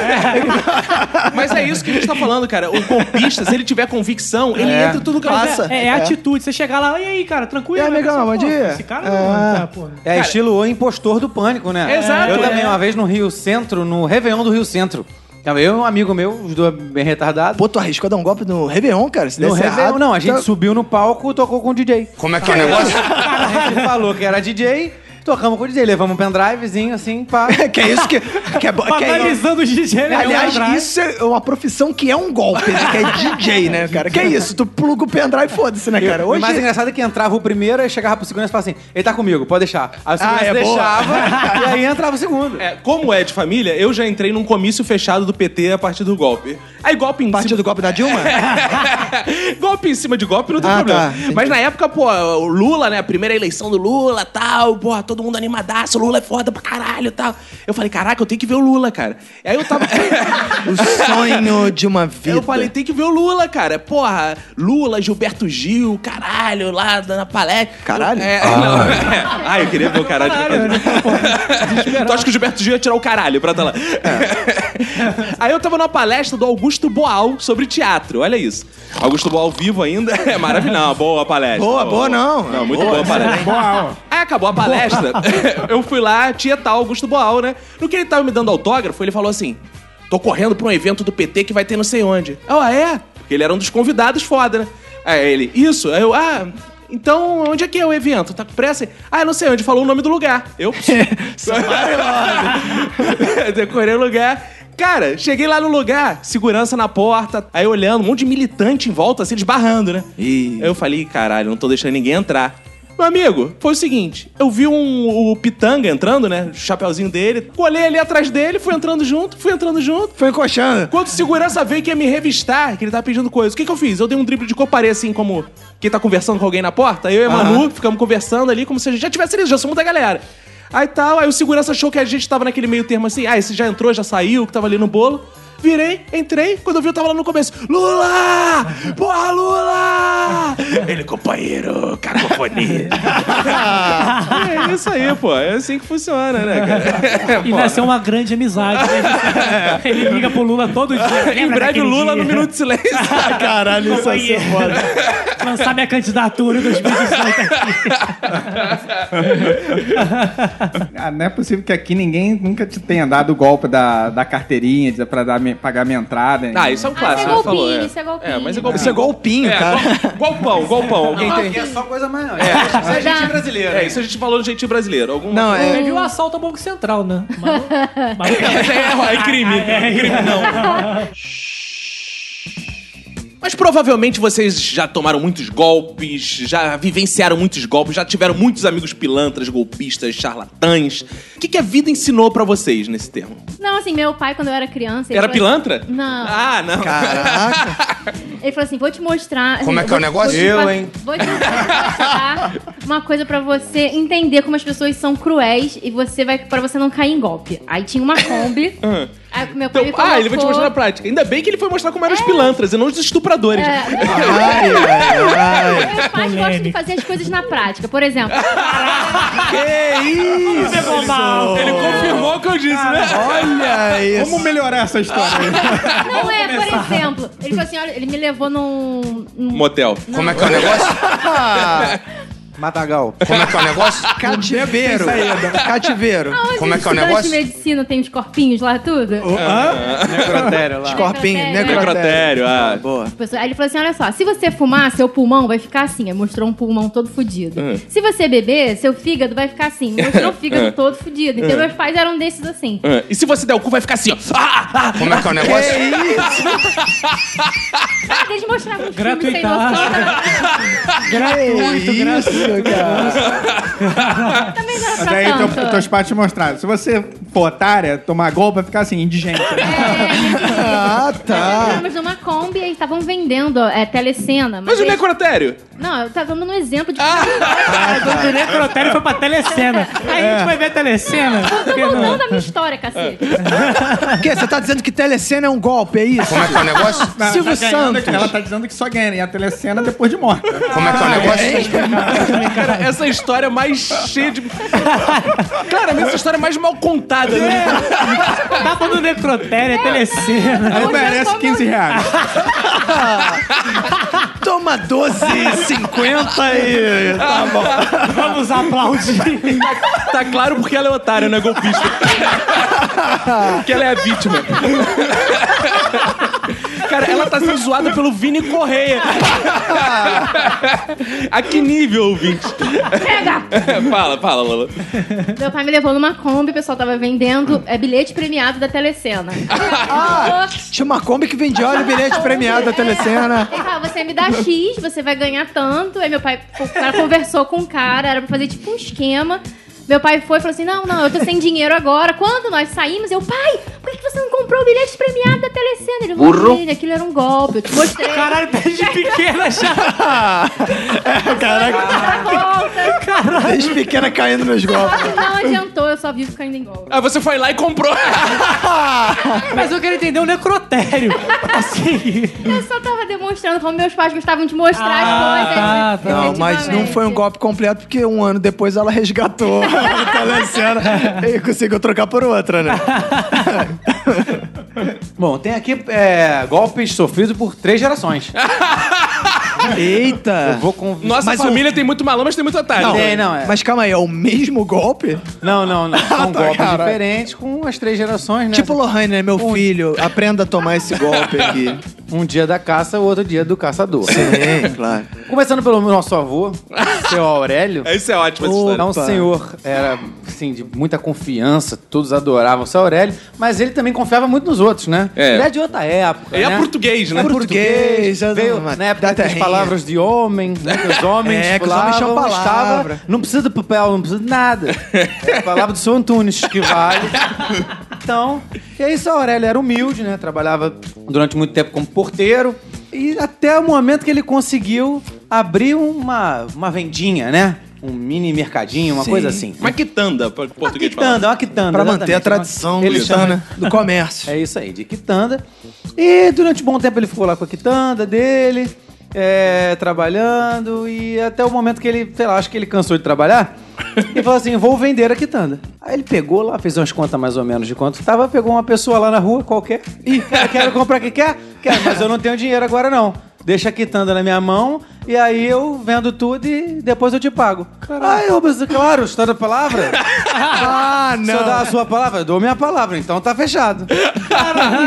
[LAUGHS] Mas é isso que a gente tá falando, cara. O golpista, se ele tiver convicção, ele É. entra tudo que Passa. É, é, É. atitude. Você chegar lá, e aí, cara, tranquilo? Aí, né? amigão, Você, bom dia. Esse cara É. não tá, pô. É estilo o impostor do pânico, né? Exato, Eu é. também, uma vez no Rio Centro, no Réveillon do Rio Centro. Tava eu e um amigo meu, os dois bem retardados. Pô, tu arriscou dar um golpe no Réveillon, cara? Se No desse Réveillon, errado, não, a gente tá- subiu no palco e tocou com o DJ. Como é que é o negócio? [LAUGHS] A gente falou que era DJ, tocamos com o DJ, levamos um pendrivezinho assim, pá. [LAUGHS] que é isso que, que é bom. que é- Banalizando os DJ, né? Aliás, Um isso é uma profissão que é um golpe, né? Que é DJ, né, cara? Que é isso? Tu pluga o pendrive e foda-se, né, cara? O Hoje... mais engraçado é que entrava o primeiro, aí chegava pro segundo e falava assim: ele tá comigo, pode deixar. Aí o segundo Ah, é boa. deixava, e aí entrava o segundo. É, como é de família, eu já entrei num comício fechado do PT a partir do golpe. Aí golpe em Partido do golpe da Dilma? [LAUGHS] golpe em cima de golpe não tem Ah, problema. tá, entendi. Mas na época, pô, o Lula, né? A primeira eleição do Lula tal, pô, todo todo mundo animadaço, Lula é foda pra caralho e tal. Eu falei, caraca, eu tenho que ver o Lula, cara. Aí eu tava. [LAUGHS] O sonho de uma vida. [LAUGHS] Eu falei, tem que ver o Lula, cara. Porra, Lula, Gilberto Gil, caralho, lá na palestra. Caralho? É, não, é. [LAUGHS] Ai, eu queria ver o caralho. tu acha que o Gilberto Gil ia tirar o caralho pra estar lá? Aí eu tava numa palestra do Augusto Boal sobre teatro, olha isso. Augusto Boal vivo ainda, é maravilhoso. Não, boa palestra. Boa, boa não. Não, muito boa a palestra. Boa. Aí acabou a palestra, [LAUGHS] eu fui lá, tinha tal Augusto Boal, né? No que ele tava me dando autógrafo, ele falou assim: tô correndo pra um evento do PT que vai ter não sei onde. Eu, ah, é? Porque ele era um dos convidados foda, né? Aí ele, isso? Aí eu, ah. Então, onde é que é o evento? Tá com pressa? Ah, não sei onde. Falou o nome do lugar. Eu. [LAUGHS] [LAUGHS] Decorei o lugar. Cara, cheguei lá no lugar, segurança na porta, aí olhando, um monte de militante em volta, assim, eles barrando, né? Aí eu falei, caralho, não tô deixando ninguém entrar. Meu amigo, foi o seguinte, eu vi um, o Pitanga entrando, né? O chapeuzinho dele, colei ali atrás dele, fui entrando junto, fui entrando junto. Foi encoxando. Quando o segurança veio que ia me revistar, que ele tava pedindo coisa, o que que eu fiz? Eu dei um drible de coparei assim, como quem tá conversando com alguém na porta. Eu e a Manu ficamos conversando ali, como se a gente já tivesse ali, já somos da galera. Aí tal, aí o segurança achou que a gente tava naquele meio termo assim, ah, esse já entrou, já saiu, que tava ali no bolo. Virei, entrei, quando eu vi eu tava lá no começo. Lula! Porra, Lula! Ele, companheiro, cacofonia. é isso aí, pô. É assim que funciona, né, cara? [LAUGHS] E nasceu uma grande amizade. né? [LAUGHS] Ele liga pro Lula todo dia. Em breve Lula dia? no Minuto de Silêncio. [LAUGHS] Caralho, isso vai ser foda. Lançar minha candidatura em 2018 aqui. Ah, não é possível que aqui ninguém nunca te tenha dado o golpe da, da carteirinha pra dar, me- pagar minha entrada. Ah, isso é um clássico, isso é você falou. golpinho, é. isso é golpinho. É, mas é golpinho. Isso é golpinho, É, cara. gol- golpão, golpão. [LAUGHS] Alguém tem. Aqui é só coisa maior. É. Isso é gente brasileira. É, isso a gente falou no jeitinho brasileiro. Algum... Não, é. Teve o assalto ao Banco Central, né? [LAUGHS] Mas, mas é, é crime. [LAUGHS] é, crime não. Mas provavelmente vocês já tomaram muitos golpes, já vivenciaram muitos golpes, já tiveram muitos amigos pilantras, golpistas, charlatãs. O que, que a vida ensinou pra vocês nesse termo? Não, assim, meu pai, quando eu era criança. Era falou pilantra? Não. Ah, não. Caraca. [LAUGHS] Ele falou assim: vou te mostrar. Como é que é o negócio? te Eu, hein? Vou te mostrar uma coisa pra você entender como as pessoas são cruéis e você vai para você não cair em golpe. Aí tinha uma Kombi. [LAUGHS] aí meu pai Então, ah, ele vai te mostrar na prática. Ainda bem que ele foi mostrar como eram os pilantras e não os estupradores. É, [LAUGHS] Ai, ai, ai. meus pais gostam de fazer as coisas na prática. Por exemplo, [LAUGHS] Que isso? Ele confirmou o que eu disse, né? Olha isso. Vamos melhorar essa história aí. não é, por exemplo, ele falou assim: olha, ele me levou num. num- Motel. Como é que é o negócio? [LAUGHS] Matagal. Como é que é o negócio? [LAUGHS] Cativeiro. Cativeiro. Onde Como é os que é o negócio? de medicina tem os corpinhos lá, tudo? Necrotério lá. Corpinho, Necrotério. Necrotério, ah. Boa. Aí ele falou assim: olha só, se você fumar, seu pulmão vai ficar assim. Aí mostrou um pulmão todo fudido. Uhum. Se você beber, seu fígado vai ficar assim. Mostrou o fígado todo fudido. Então, meus pais eram desses assim. Ah, E se você der o cu, vai ficar assim, ó. Ah, ah, Como é que é o negócio? Ah, eles mostravam um filme sem noção. tá? Gratuito, Que gratuito. Isso, cara. Também não era Mas pra aí teu, tanto. teus pais te mostraram. Se você for otária, tomar golpe, vai ficar assim, indigente. É, Ah, tá. Estávamos numa Kombi e estavam vendendo é, telecena. Mas o eles- necrotério? Não, eu tava dando um exemplo de. O necrotério foi pra telecena. Aí a gente vai ver telecena. Eu tô Porque não- voltando a minha história, cacete. O quê? Você tá dizendo que telecena é um golpe, é isso? Como é que é o negócio? Não, Silvio tá Santos. Ela tá dizendo que só ganha e a telecena depois de morta. Como é que é o negócio? Cara, essa história é mais cheia de. Claramente, essa história é mais mal contada, né? Tá falando necrotério, é telecena. Aí merece como- 15 reais. [LAUGHS] Toma 12,50 e... Tá bom. Vamos aplaudir. Tá claro porque ela é otária, não é golpista. que ela é a vítima. Cara, ela tá sendo zoada pelo Vini Correia. a que nível, Pega! [LAUGHS] fala, fala, Lola. Meu pai me levou numa Kombi, o pessoal tava vendendo é, bilhete premiado da telecena. [LAUGHS] Ah, tinha uma Kombi que vendia olha o bilhete premiado da telecena. [LAUGHS] Ele falou, você me dá X, você vai ganhar tanto. Aí meu pai, o cara conversou com o cara, era pra fazer tipo um esquema. Meu pai foi e falou assim: Não, não, eu tô sem dinheiro agora. Quando nós saímos, eu, pai, por que você não comprou o bilhete premiado da telecena? Ele falou, "Filho, aquilo era um golpe, eu te mostrei. Caralho, desde [LAUGHS] pequena já. [LAUGHS] Caraca. Desde pequena caindo nos golpes. Não adiantou, eu só vivo caindo em golpe. Ah, você foi lá e comprou. [LAUGHS] Mas eu quero entender o necrotério. Assim. Eu só tava demonstrando como meus pais gostavam de mostrar Ah, as coisas. tá. Não, mas não foi um golpe completo, porque um ano depois ela resgatou e conseguiu trocar por outra, né? Bom, tem aqui é, golpes sofridos por três gerações. [LAUGHS] Eita! Eu vou conv... Nossa Mas família tem muito malandro, mas tem muito otário. Não, tem, não, é. Mas calma aí, é o mesmo golpe? Não, não, não. [LAUGHS] São tá, golpes caralho. diferentes com as três gerações, né? Tipo Lohane, né? Meu filho, aprenda a tomar esse golpe aqui. [LAUGHS] Um dia da caça, o outro dia do caçador. Sim, [LAUGHS] claro. Começando pelo nosso avô, seu Aurélio. Isso é ótimo, essa história. É um senhor, era, assim, de muita confiança, todos adoravam o seu Aurélio, mas ele também confiava muito nos outros, né? É. Ele é de outra época, Ele é né? português, né? É português, já veio não- na época da das terrinha. Palavras de homem, né? Que os homens É, que os homens falavam, palavra. estava- não precisa de papel, não precisa de nada. É a palavra do seu Antunes que vale. Então, e aí seu Aurélio era humilde, né? Trabalhava durante muito tempo como porteiro. E até o momento que ele conseguiu abrir uma, uma vendinha, né? Um mini mercadinho, uma Sim. coisa assim. Uma quitanda, para Uma português falar. quitanda, uma quitanda. Pra manter a tradição Ele chama- né, do comércio. [LAUGHS] É isso aí, de quitanda. E durante um bom tempo ele ficou lá com a quitanda dele, é, trabalhando, e até o momento que ele, sei lá, acho que ele cansou de trabalhar, [LAUGHS] e falou assim: vou vender a quitanda. Aí ele pegou lá, fez umas contas mais ou menos de quanto tava, pegou uma pessoa lá na rua qualquer. Cara, quero comprar o que quer? Quero, mas eu não tenho dinheiro agora não. Deixa a quitanda na minha mão e aí eu vendo tudo e depois eu te pago. Aí eu pensei, claro, está da palavra? [LAUGHS] Ah, Se eu dar a sua palavra, eu dou minha palavra, então tá fechado.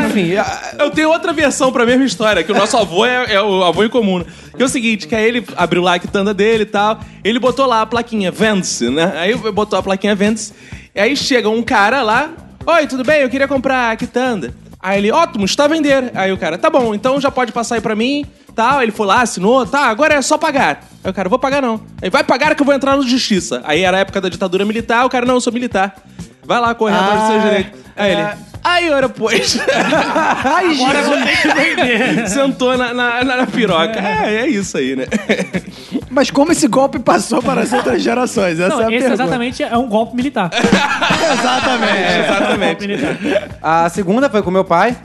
Enfim, a- Eu tenho outra versão pra mesma história, que o nosso avô é, é o avô em comum. né? Que é o seguinte, que aí ele abriu lá a quitanda dele e tal, ele botou lá a plaquinha Vende-se, né? Aí botou a plaquinha Vende-se, e aí chega um cara lá, Oi, tudo bem? Eu queria comprar a quitanda. Aí ele, ótimo, está a vender. Aí o cara, tá bom, então já pode passar aí pra mim, tal. Ele foi lá, assinou, tá, agora é só pagar. Aí o cara, vou pagar não. Aí vai pagar que eu vou entrar na justiça. Aí era a época da ditadura militar, o cara, não, eu sou militar. Vai lá correr atrás dos seus Ah, direitos. Aí ele, aí ora pois. [LAUGHS] Agora eu vou ter que vender. Sentou na, na, na- na piroca. É, é isso aí, né? Mas como esse golpe passou para as outras gerações? Essa Não, é a esse pergunta. exatamente é um golpe militar. [LAUGHS] Exatamente. É, exatamente. Golpe militar. A segunda foi com meu pai.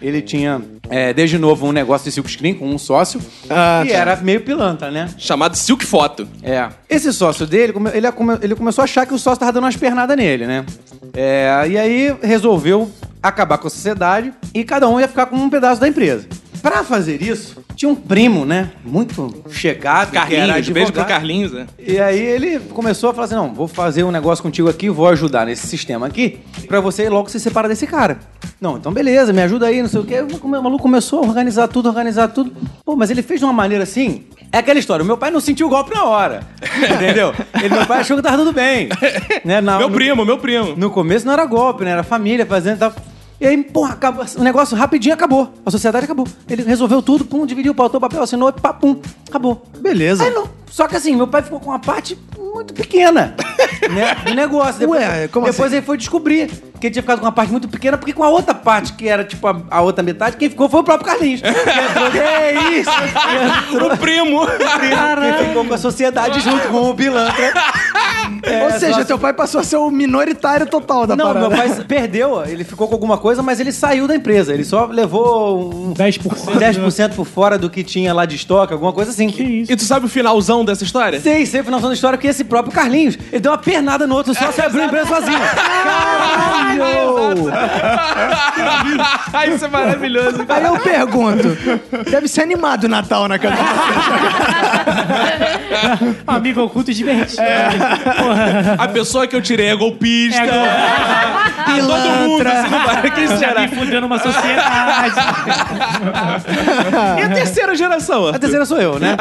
Ele tinha, é, desde novo, um negócio de silk screen com um sócio. Ah, e tá. era meio pilantra, né? Chamado Silk Foto. É. Esse sócio dele, ele, ele começou a achar que o sócio tava dando umas pernadas nele, né? É, e aí resolveu acabar com a sociedade e cada um ia ficar com um pedaço da empresa. Pra fazer isso, tinha um primo, né? Muito chegado. Carlinhos, beijo pro. Carlinhos, né? E aí ele começou a falar assim: não, vou fazer um negócio contigo aqui, vou ajudar nesse sistema aqui, pra você logo se separar desse cara. Não, então beleza, me ajuda aí, não sei o quê. O maluco começou a organizar tudo, organizar tudo. Pô, mas ele fez de uma maneira assim. É aquela história, o meu pai não sentiu o golpe na hora. [LAUGHS] Entendeu? Ele, meu pai achou que tava tudo bem. [LAUGHS] Né? Na- Meu no- primo, meu primo. no começo não era golpe, né? Era família fazendo e tal. E aí, porra, acabou, o negócio rapidinho acabou. A sociedade acabou. Ele resolveu tudo, pum, dividiu, pautou o papel, assinou, pá, pum, acabou. Beleza. Aí não. Só que assim, meu pai ficou com uma parte muito pequena [LAUGHS] né, do negócio. Depois, Ué, como depois assim? ele foi descobrir que ele tinha ficado com uma parte muito pequena, porque com a outra parte, que era tipo a, a outra metade, quem ficou foi o próprio Carlinhos. [LAUGHS] Entrou, é isso? Entrou, O primo. que ficou com a sociedade junto com o pilantra. É, Ou seja, teu pai passou a ser o minoritário total da não, parada. meu pai [LAUGHS] perdeu, ele ficou com alguma coisa, mas ele saiu da empresa. Ele só levou um 10%. 10% por fora do que tinha lá de estoque, alguma coisa assim. Que isso? E tu sabe o finalzão dessa história? Sei, sei, final da história que esse próprio Carlinhos, ele deu uma pernada no outro só se abriu a empresa sozinho. [LAUGHS] Caralho! Ai, [LAUGHS] isso é maravilhoso. Aí eu pergunto, deve ser animado o Natal na casa Amigo oculto divertido. É. Porra. [LAUGHS] A pessoa que eu tirei é golpista. É. Ah, [LAUGHS] todo mundo. assim, não vai- [LAUGHS] Quem será? me fudendo uma sociedade. E a terceira geração? A terceira sou eu, né?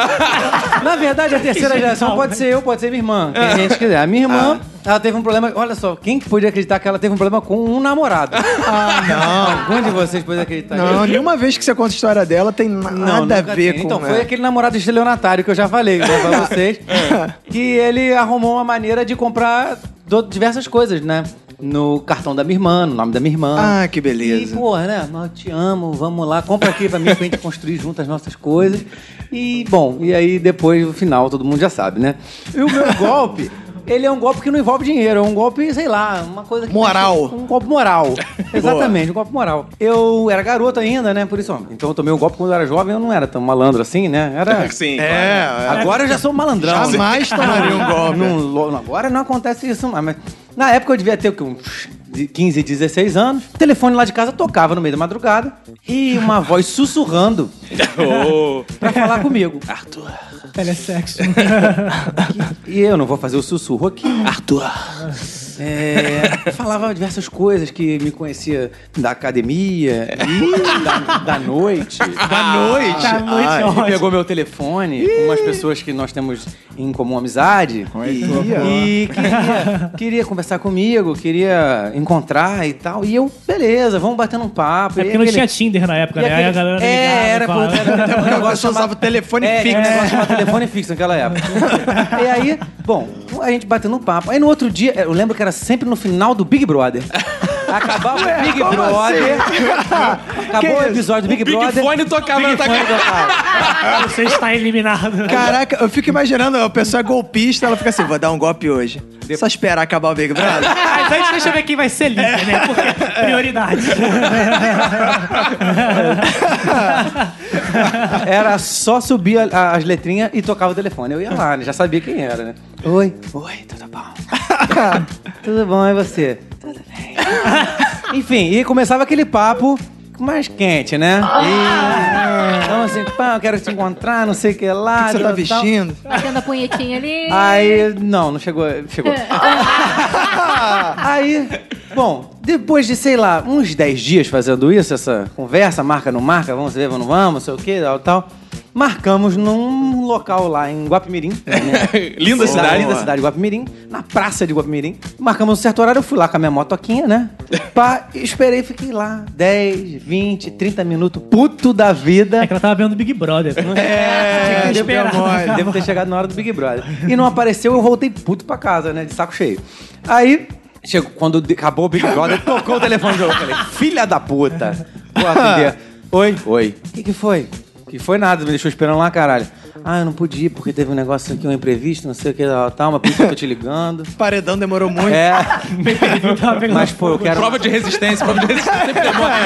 Na verdade, a terceira geração pode ser eu, pode ser minha irmã. Quem a gente quiser. A minha irmã, ela teve um problema. Olha só, quem que podia acreditar que ela teve um problema com um namorado? [LAUGHS] Ah, não. Algum de vocês pode acreditar Não, nisso? nenhuma vez que você conta a história dela tem nada nunca a ver tem. com... Então, foi aquele namorado estelionatário que eu já falei né, pra [LAUGHS] vocês. que ele arrumou uma maneira de comprar diversas coisas, né? no cartão da minha irmã, no nome da minha irmã. Ah, que E, beleza. porra, né? Eu te amo, vamos lá, compra aqui pra mim pra gente construir junto as nossas coisas. E, bom, e aí depois, no final, todo mundo já sabe, né? E o meu golpe, ele é um golpe que não envolve dinheiro, é um golpe, sei lá, uma coisa que. Moral. Um golpe moral. [LAUGHS] Exatamente, um golpe moral. Eu era garoto ainda, né? Por isso, ó, então eu tomei um golpe quando eu era jovem, eu não era tão malandro assim, né? Era. [LAUGHS] Sim, É, Agora eu já sou malandrão. jamais tomaria um [LAUGHS] golpe. Não, agora não acontece isso mais. Mas na época eu devia ter o quê? uns de 15, 16 anos. O telefone lá de casa tocava no meio da madrugada e uma voz sussurrando Ô, [LAUGHS] pra falar comigo. Arthur. Telesexo. [LAUGHS] E eu não vou fazer o sussurro aqui. Arthur. É, [LAUGHS] falava diversas coisas que me conhecia da academia e da, da noite. Da noite. Da noite, Ah, ele pegou meu telefone com umas pessoas que nós temos em comum amizade. E queria, [LAUGHS] queria conversar comigo, queria encontrar e tal. E eu, beleza, vamos batendo um papo. É E porque não aquele- tinha Tinder na época, e né? Aí a aquele- galera É, era, por- era, [LAUGHS] era A negócio pessoa chamado- usava o telefone é, fixo. É, negócio chamado telefone fixo naquela época. e aí, bom, a gente batendo um papo. Aí no outro dia, eu lembro que era sempre no final do Big Brother. [LAUGHS] Acabava o Big Brother. Acabou o episódio do Big, Big Brother. Fone tocava na tua cara. tocava. [LAUGHS] Você está eliminado. Caraca, eu fico imaginando, a pessoa é golpista, ela fica assim, vou dar um golpe hoje. Só esperar acabar o Big Brother. [LAUGHS] Mas antes deixa eu ver quem vai ser líder, né? Porque prioridade. Era só subir a- as letrinhas e tocava o telefone. Eu ia lá, né? já sabia quem era, né? Oi, oi, tudo bom? [LAUGHS] tudo bom, e você? Tudo bem. [LAUGHS] Enfim, e começava aquele papo mais quente, né? E, então assim, pá, eu quero te encontrar, não sei o que lá. O que você tá tal, tal. vestindo? Batendo a punhetinha ali. Aí, não, não chegou. Chegou. [LAUGHS] Aí, bom, depois de, sei lá, uns 10 dias fazendo isso, essa conversa, marca, não marca, vamos ver, vamos, não vamos, sei o que, tal, tal. Marcamos num local lá em Guapimirim. né? [LAUGHS] Linda cidade. linda cidade de Guapimirim, na praça de Guapimirim. Marcamos um certo horário, eu fui lá com a minha motoquinha, né? [LAUGHS] Pá, esperei, fiquei lá 10, 20, 30 minutos, puto da vida. É que ela tava vendo Big Brother. É, Tinha que devo, esperar. devo ter chegado na hora do Big Brother. E não apareceu, eu voltei puto pra casa, né? De saco cheio. Aí, chegou, quando acabou o Big Brother, tocou o telefone de novo. Eu falei, filha da puta. Vou atender. [LAUGHS] Oi? Oi. O que, que foi? Que foi nada, me deixou esperando lá, caralho. Ah, eu não podia, porque teve um negócio aqui, um imprevisto, não sei o que, tal, tal, mas por isso eu tô te ligando. [LAUGHS] Paredão demorou muito. É, [LAUGHS] mas pô, eu quero... Prova de resistência, prova de resistência sempre demora. [LAUGHS]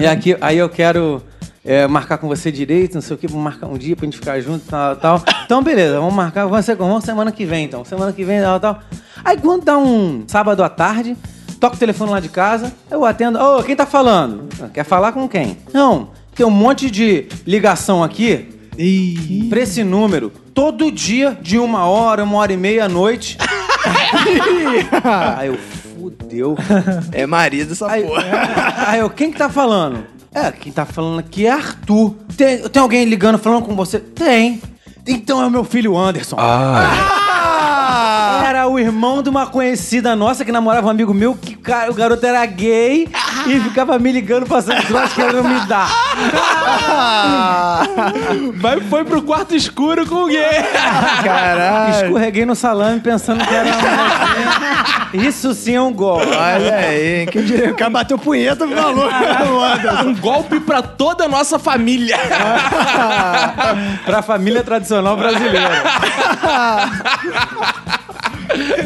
E aqui, aí eu quero é, marcar com você direito, não sei o que, vamos marcar um dia pra gente ficar junto, tal, tal. Então, beleza, vamos marcar, vamos, ser- vamos semana que vem, então. Semana que vem, tal, tal. Aí quando dá um sábado à tarde, toca o telefone lá de casa, eu atendo. Ô, quem tá falando? Quer falar com quem? Não, tem um monte de ligação aqui pra esse número. Todo dia, de uma hora, uma hora e meia à noite. [LAUGHS] Aí eu, fudeu. [LAUGHS] É marido essa Aí, porra. [LAUGHS] aí eu, quem que tá falando? É, quem tá falando aqui é Arthur. Tem, tem alguém ligando falando com você? Tem. Então é o meu filho Anderson. Era o irmão de uma conhecida nossa que namorava um amigo meu, que cara, o garoto era gay e ficava me ligando passando [LAUGHS] drogas querendo me dar. [LAUGHS] Mas foi pro quarto escuro com o gay. Caralho. Escorreguei no salame pensando que era uma. Isso sim é um gol. Olha aí, quem diria? O cara bateu punheta pro maluco. [LAUGHS] Um golpe pra toda a nossa família. pra família tradicional brasileira.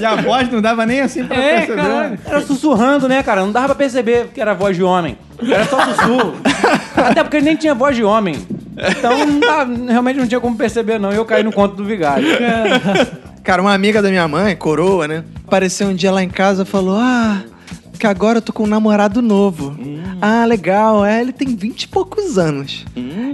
E a voz não dava nem assim pra É, perceber. caralho. Era sussurrando, né, cara? Não dava pra perceber que era voz de homem. Era só sussurro. Até porque ele nem tinha voz de homem. Então não dava- realmente não tinha como perceber, não. E eu caí no conto do vigário. Cara, uma amiga da minha mãe, coroa, né? Apareceu um dia lá em casa e falou: Ah, que agora eu tô com um namorado novo. Ah, legal. É, ele tem 20 e poucos anos.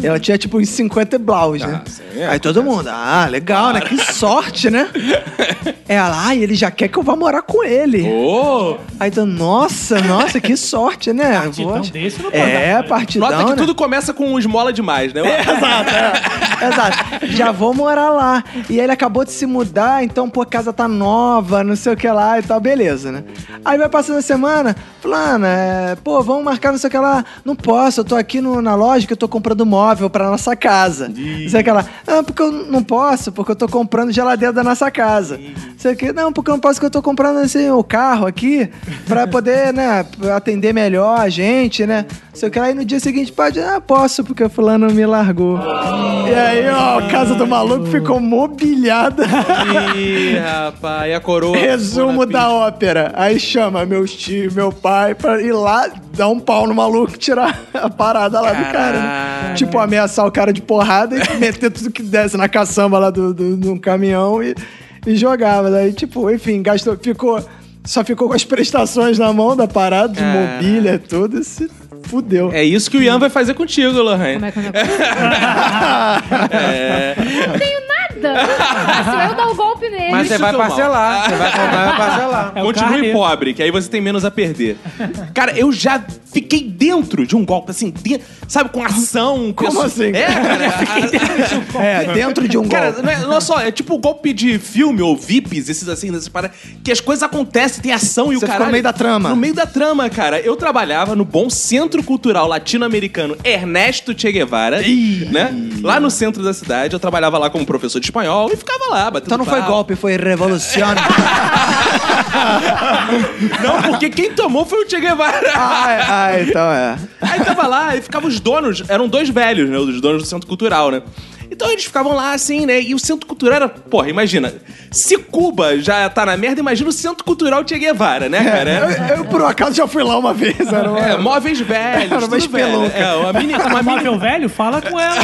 Ela tinha tipo uns 50 e blaus, né? Aí todo mundo, ah, legal, né? Que sorte, né? [LAUGHS] Ela, ah, ele já quer que eu vá morar com ele. Ô, Aí então, nossa, nossa, que sorte, né? [LAUGHS] Partidão Vou- desse não pode É, dar. partidão, nota que né? tudo começa com um esmola demais, né? [LAUGHS] Exato, é. Exato. Já vou morar lá. E ele acabou de se mudar, então, pô, a casa tá nova, não sei o que lá e tal, beleza, né? Aí vai passando a semana, fulana, é, pô, vamos marcar não sei o que lá. Não posso, eu tô aqui no- na loja que eu tô comprando móvel. pra nossa casa. Você aquela, ah, porque eu não posso, porque eu tô comprando geladeira da nossa casa. Você que, não, porque eu não posso, porque eu tô comprando assim, o carro aqui pra poder, né, atender melhor a gente, né? Sei que aí no dia seguinte pode, ah, posso, porque fulano me largou. E aí, ó, a casa do maluco ficou mobiliada. Ih, rapaz, e a coroa. Resumo da ópera. Aí chama meus tios, meu pai, pra ir lá dar um pau no maluco tirar a parada lá do cara. Né? Tipo, ameaçar o cara de porrada e meter tudo que desce na caçamba lá do, do, de um caminhão e, e jogava. Daí, tipo, enfim, gastou, ficou. Só ficou com as [LAUGHS] prestações na mão da parada, de mobília, tudo, e se fudeu. É isso que o Ian vai fazer contigo, Lohane. Como é que eu [LAUGHS] não tenho nada. Se eu dar o golpe nele. Mas você Isso vai parcelar. Você vai comprar e vai parcelar. É o Continue carneiro. pobre, que aí você tem menos a perder. Cara, eu já fiquei dentro de um golpe, assim, de- sabe, com ação. Como pessoa- assim? É, cara. [LAUGHS] É, dentro de um Cara, golpe. não é, não é só, é tipo golpe de filme ou VIPs, esses assim, dessas paradas, que as coisas acontecem, tem ação e o Você cara. fica no meio da trama. No meio da trama, cara. Eu trabalhava no bom Centro Cultural Latino-Americano Ernesto Che Guevara, né? Lá no centro da cidade, eu trabalhava lá como professor de espanhol e ficava lá, batendo Então não foi papo. golpe, foi revolução. [LAUGHS] Não, porque quem tomou foi o Che Guevara. ah, ah, então é. Aí tava lá e ficavam os donos, eram dois velhos, né? Os donos do centro cultural, né? Então eles ficavam lá assim, né? E o centro cultural era, porra, imagina, se Cuba já tá na merda, imagina o centro cultural Che Guevara, né, cara? Era- Eu, eu, por um acaso, já fui lá uma vez. Era uma... É, móveis velhos, Era uma tudo velho. É, uma mini, uma mini móvel velho, fala com ela.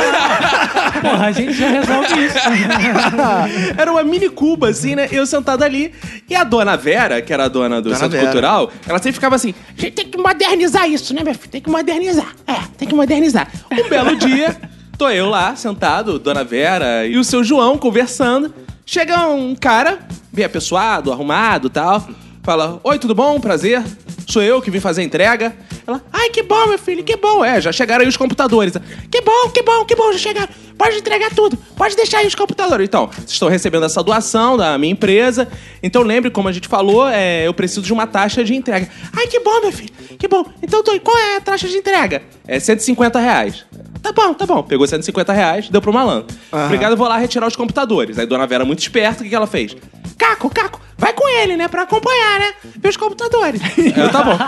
Porra, a gente já resolve isso. [LAUGHS] Era uma mini Cuba, assim, né? Eu sentado ali. E a dona Vera, que era a dona do Dona Centro Vera. Cultural, ela sempre ficava assim: a gente tem que modernizar isso, né, meu filho? Tem que modernizar. É, tem que modernizar. Um belo dia, tô eu lá, sentado, Dona Vera e o seu João conversando. Chega um cara, bem apessoado, arrumado tal. Fala: Oi, tudo bom? Prazer. Sou eu que vim fazer a entrega. Ela, ai, que bom, meu filho, que bom. É, já chegaram aí os computadores. Que bom, que bom, que bom, já chegaram. Pode entregar tudo. Pode deixar aí os computadores. Então, vocês estão recebendo essa doação da minha empresa. Então, lembre, como a gente falou, é, eu preciso de uma taxa de entrega. Ai, que bom, meu filho. Que bom. Então, tô- qual é a taxa de entrega? É 150 reais. Tá bom, tá bom. Pegou 150 reais, deu pro malandro. Obrigado, eu vou lá retirar os computadores. Aí, Dona Vera, muito esperta, o que que ela fez? Caco, Caco, vai com ele, né? Pra acompanhar, né? Ver os computadores. [LAUGHS] eu, tá bom.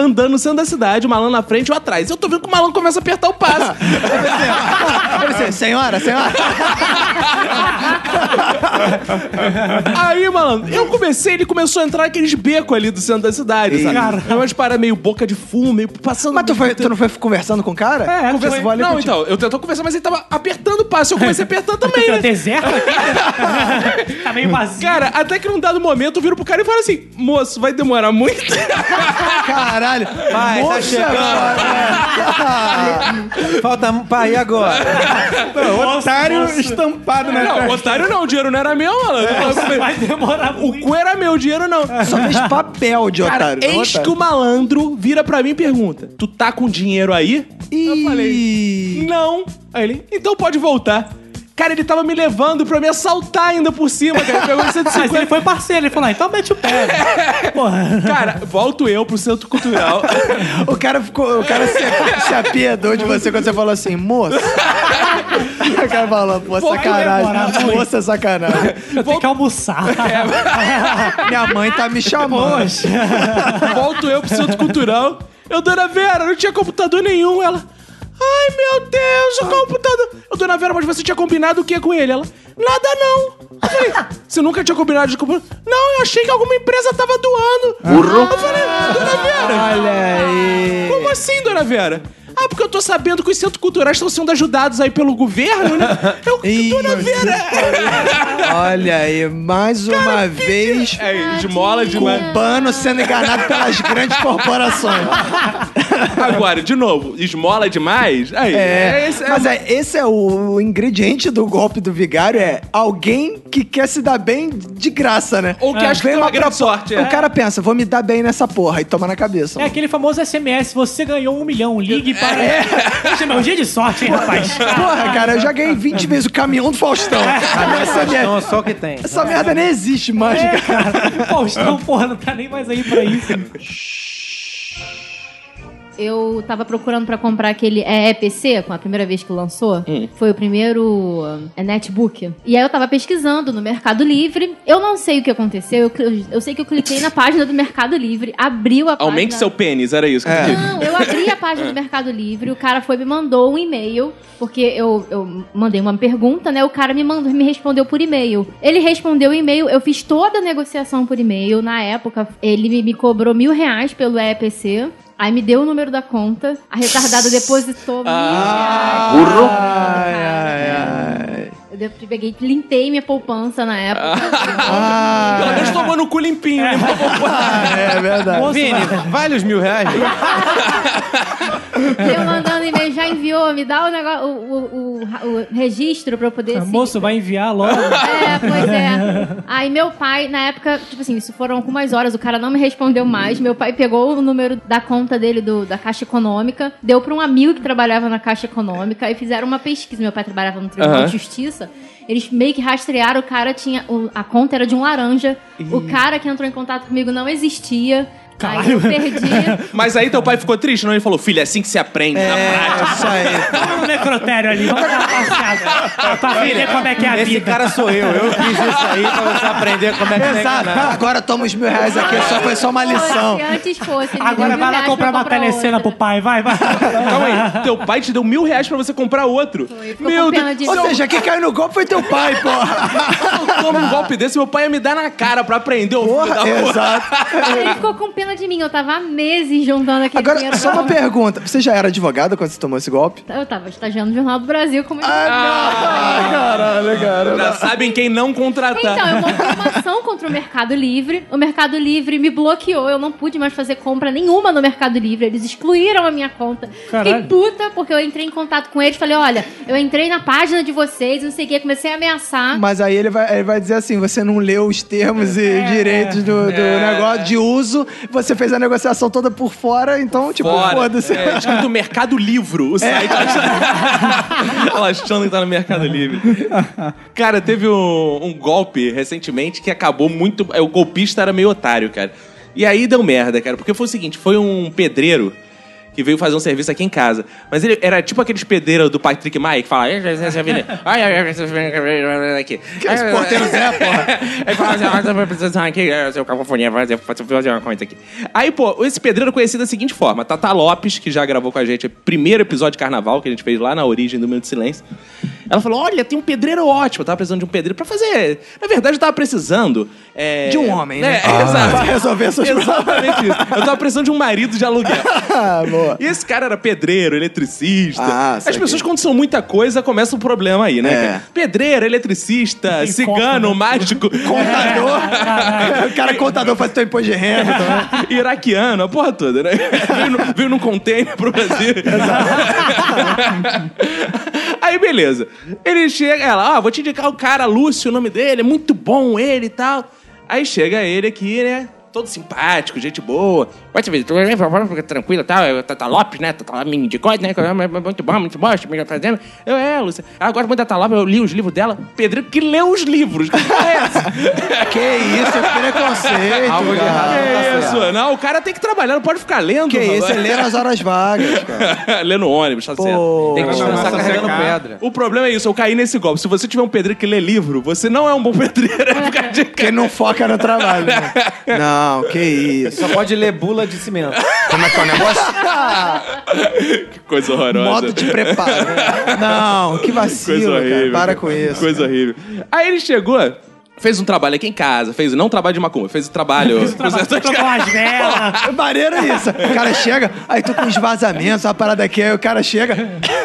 Andando no centro da cidade, o malandro na frente eu atrás. Eu tô vendo que o malandro começa a apertar o passo. [LAUGHS] Deve ser, senhora, senhora. Aí, malandro, eu comecei, ele começou a entrar naqueles becos ali do centro da cidade, sabe? Cara. Era umas paradas meio boca de fumo, meio passando... Mas tu, foi- tu não foi conversando com o cara? É, Conversa, foi- Não, contigo. então, eu tentou conversar, mas ele tava apertando o passo. Eu comecei a apertar também, É né? deserto aqui? [LAUGHS] tá meio vazio. Cara, até que num dado momento eu viro pro cara e falo assim: moço, vai demorar muito? Caralho. Pai, tá chegando. [LAUGHS] Falta. Pai, e agora? Otário estampado na Não, otário não, o dinheiro não era meu, malandro. Vai demorar O cu era meu, o dinheiro não. Só fez papel de Cara, otário. não eis otário. que o malandro vira pra mim e pergunta: Tu tá com dinheiro aí? Eu falei: Ih. Não. Aí ele: Então pode voltar. Cara, ele tava me levando pra me assaltar ainda por cima, cara. Ele pegou Mas ele 150. foi parceiro, ele falou, ah, então mete o pé. [LAUGHS] Porra. Cara, volto eu pro centro cultural. O cara ficou. O cara se, se apiedou de você quando você falou assim, moça. o cara falou, pô, demorar sacanagem. Moça, sacanagem. Eu tenho que almoçar. [LAUGHS] Minha mãe tá me chamando. Poxa. Volto eu pro centro cultural. Eu, dona Vera, não tinha computador nenhum. Ela. Ai, meu Deus, o computador. Eu, dona Vera, mas você tinha combinado o que com ele? Ela. Nada não. Eu falei, [LAUGHS] você nunca tinha combinado de computador? Não, eu achei que alguma empresa tava doando. Burro. Eu falei, dona Vera. Olha aí. Como assim, dona Vera? Ah, porque eu tô sabendo que os centros culturais estão sendo ajudados aí pelo governo, né? [LAUGHS] Eu, Ih, dona Vera. Olha aí, mais uma vez. É, esmola demais. Cubano sendo enganado pelas grandes corporações. [LAUGHS] Agora, de novo, esmola demais? Aí, É, esse- mas é, esse é o, o ingrediente do golpe do vigário, é alguém que quer se dar bem de graça, né? Ou que acha que tem uma grande sorte, é. O cara pensa, vou me dar bem nessa porra, e toma na cabeça. É aquele famoso SMS, você ganhou um milhão, ligue para... Hoje é meu dia de sorte, hein, rapaz? Porra, cara, eu já ganhei 20 vezes o caminhão do Faustão. Essa, Então, merda, só o que tem. essa merda nem existe mais, É, cara. cara. Faustão, porra, não tá nem mais aí pra isso. Eu tava procurando pra comprar aquele EEPC, com a primeira vez que lançou. Hum. Foi o primeiro é, netbook. E aí eu tava pesquisando no Mercado Livre. Eu não sei o que aconteceu. Eu, eu sei que eu cliquei na página do Mercado Livre, abriu a página. Aumente seu pênis, era isso que É. eu queria. Não, eu abri a página do [LAUGHS] Mercado Livre, o cara foi e me mandou um e-mail, porque eu, eu mandei uma pergunta, né? O cara me mandou, me respondeu por e-mail. Ele respondeu o e-mail, eu fiz toda a negociação por e-mail. Na época, ele me, me cobrou mil reais pelo EPC. Aí me deu o número da conta. A retardada depositou mil reais. burro. Ai, ai, ai. Eu peguei, limpei minha poupança na época. Pelo menos tomou no cu limpinho, né? Ah, é verdade. Vini, vale os mil reais? [LAUGHS] eu mandando e-mail, já enviou, me dá o negócio, o, o, o- o registro pra eu poder seguir. Moço, vai enviar logo. [LAUGHS] É, pois é. Aí meu pai, na época, tipo assim, isso foram algumas horas, o cara não me respondeu mais. Meu pai pegou o número da conta dele do, da Caixa Econômica, deu pra um amigo que trabalhava na Caixa Econômica e fizeram uma pesquisa. Meu pai trabalhava no Tribunal Aham. de Justiça. Eles meio que rastrearam, o cara tinha. o- a conta era de um laranja. O cara que entrou em contato comigo não existia. Aí eu perdi. [LAUGHS] Mas aí teu pai ficou triste, não? Ele falou, filho, é assim que se aprende na prática. É, isso aí. Vamos no necrotério ali, vamos dar uma passeada. Pra ver como é que é a Esse vida. cara sou eu. Eu fiz isso aí pra você aprender como é que é enganar. Agora toma os mil reais aqui, só foi só uma lição. Se antes fosse. Agora vai lá comprar pra uma telecena pro pai, vai, vai. Calma aí, teu pai te deu mil reais pra você comprar outro. Foi, Meu Deus, de Ou seja, quem caiu no golpe foi teu pai, porra. eu tomo um golpe desse, meu pai ia me dar na cara pra aprender o filho da Porra, porra. exato. Ele ficou com pena de mim. Eu tava há meses juntando aquele Agora, dinheiro. só uma pergunta. Você já era advogada quando você tomou esse golpe? Eu tava estagiando no Jornal do Brasil como Ah, caralho, cara. Já sabem quem não contratar. Então, eu montei uma ação contra o Mercado Livre. O Mercado Livre me bloqueou. Eu não pude mais fazer compra nenhuma no Mercado Livre. Eles excluíram a minha conta. Caralho. Fiquei puta porque eu entrei em contato com eles. Falei, olha, eu entrei na página de vocês, não sei o que. Comecei a ameaçar. Mas aí ele vai, ele vai dizer assim: você não leu os termos e direitos do, do negócio de uso, você fez a negociação toda por fora, então, tipo, foda-se. É, escrito Mercado Livro, o site. Ela achando que tá no Mercado Livre. Cara, teve um, um golpe recentemente que acabou muito. é, O golpista era meio otário, cara. E aí deu merda, cara, porque foi o seguinte: foi um pedreiro. Que veio fazer um serviço aqui em casa. Mas ele era tipo aqueles pedreiros do Patrick Maia que fala. "Ai, ai, ai, ai, ai, ai, ai, Zé, porra. Aí fala assim, ah, é, seu cacofonia, vai fazer, uma coisa aqui. Aí, pô, esse pedreiro é conhecido da seguinte forma: Tata Lopes, que já gravou com a gente o primeiro episódio de carnaval que a gente fez lá na origem do Minuto de Silêncio. Ela falou: Olha, tem um pedreiro ótimo. Eu tava precisando de um pedreiro pra fazer. Na verdade, eu tava precisando. é, De um homem, né? É, exato. Pra resolver essas Exatamente isso. Eu tava precisando de um marido de aluguel. Ah, boa. E esse cara era pedreiro, eletricista. Ah, As pessoas, quando são muita coisa, começa um problema aí, né? É. Pedreiro, eletricista, Tem cigano, né? mágico. [LAUGHS] Contador. o cara contador faz teu imposto de renda também. [LAUGHS] iraquiano, a porra toda, né? Veio, no- veio num container pro Brasil. [LAUGHS] Aí, beleza. Ele chega, ela, ó, vou te indicar o cara, Lúcio, o nome dele, é muito bom ele e tal. Aí chega ele aqui, né? Todo simpático, gente boa. Pode ver, tranquilo e tal. É o Tata Lopes, né? Tata Lopes me indicou, né? é Muito bom, muito bom, me fazendo. Eu, é, Lúcia. Gosto muito da Tata Lopes, eu li os livros dela. Pedreiro que leu os livros. Que é? [LAUGHS] Que isso, é preconceito, Algo de cara. errado. Que tá isso? Não, o cara tem que trabalhar, não pode ficar lendo. Que isso, é ler nas horas vagas, [LAUGHS] cara. Lê no ônibus, tá certo. Tem que descansar carregando secar. pedra. O problema é isso, eu caí nesse golpe. Se você tiver um pedreiro que lê livro, você não é um bom [LAUGHS] pedreiro. É Porque não foca no trabalho. né? Não, que isso. Só pode ler bula de cimento. Como é que é o negócio? [LAUGHS] Que coisa horrorosa. Modo de preparo. [LAUGHS] Não, que Coisa vacilo, horrível. cara. Para cara. com isso. Coisa horrível. Aí ele chegou, fez um trabalho aqui em casa, fez não um trabalho de macumba, fez um trabalho. Trocou as velas. Pô, maneiro é isso. O cara chega, aí tô com uns vazamentos, uma parada aqui, aí o cara chega,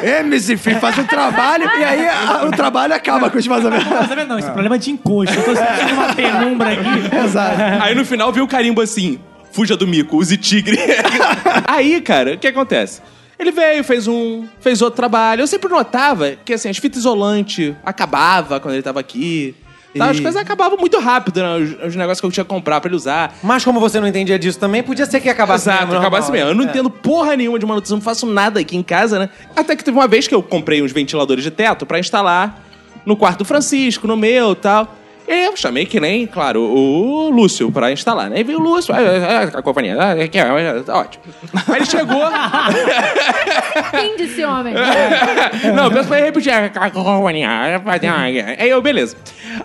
MC Free, faz um trabalho, e aí a- o trabalho acaba com os vazamentos. Não? Não, esse problema é de encosto. Eu tô sentindo uma penumbra aqui. Exato. Aí no final veio o carimbo assim: fuja do mico, use tigre. [LAUGHS] Aí, cara, o que acontece? Ele veio, fez um. fez outro trabalho. Eu sempre notava que assim, as fitas isolante acabava quando ele tava aqui. Tá? As coisas acabavam muito rápido, né? Os, os negócios que eu tinha que comprar pra ele usar. Mas como você não entendia disso também, podia ser que acabasse Exato, mesmo. acabasse normal. mesmo. Eu não É. entendo porra nenhuma de manutenção, não faço nada aqui em casa, né? Até que teve uma vez que eu comprei uns ventiladores de teto pra instalar no quarto do Francisco, no meu e tal. E eu chamei que nem, claro, o Lúcio pra instalar, né? E veio o Lúcio, ah, ah, a companhia, ah, aqui, ah, tá ótimo. Aí ele chegou. [LAUGHS] Quem disse homem? [LAUGHS] Não, pra ele repetir. a companhia, Aí eu, beleza.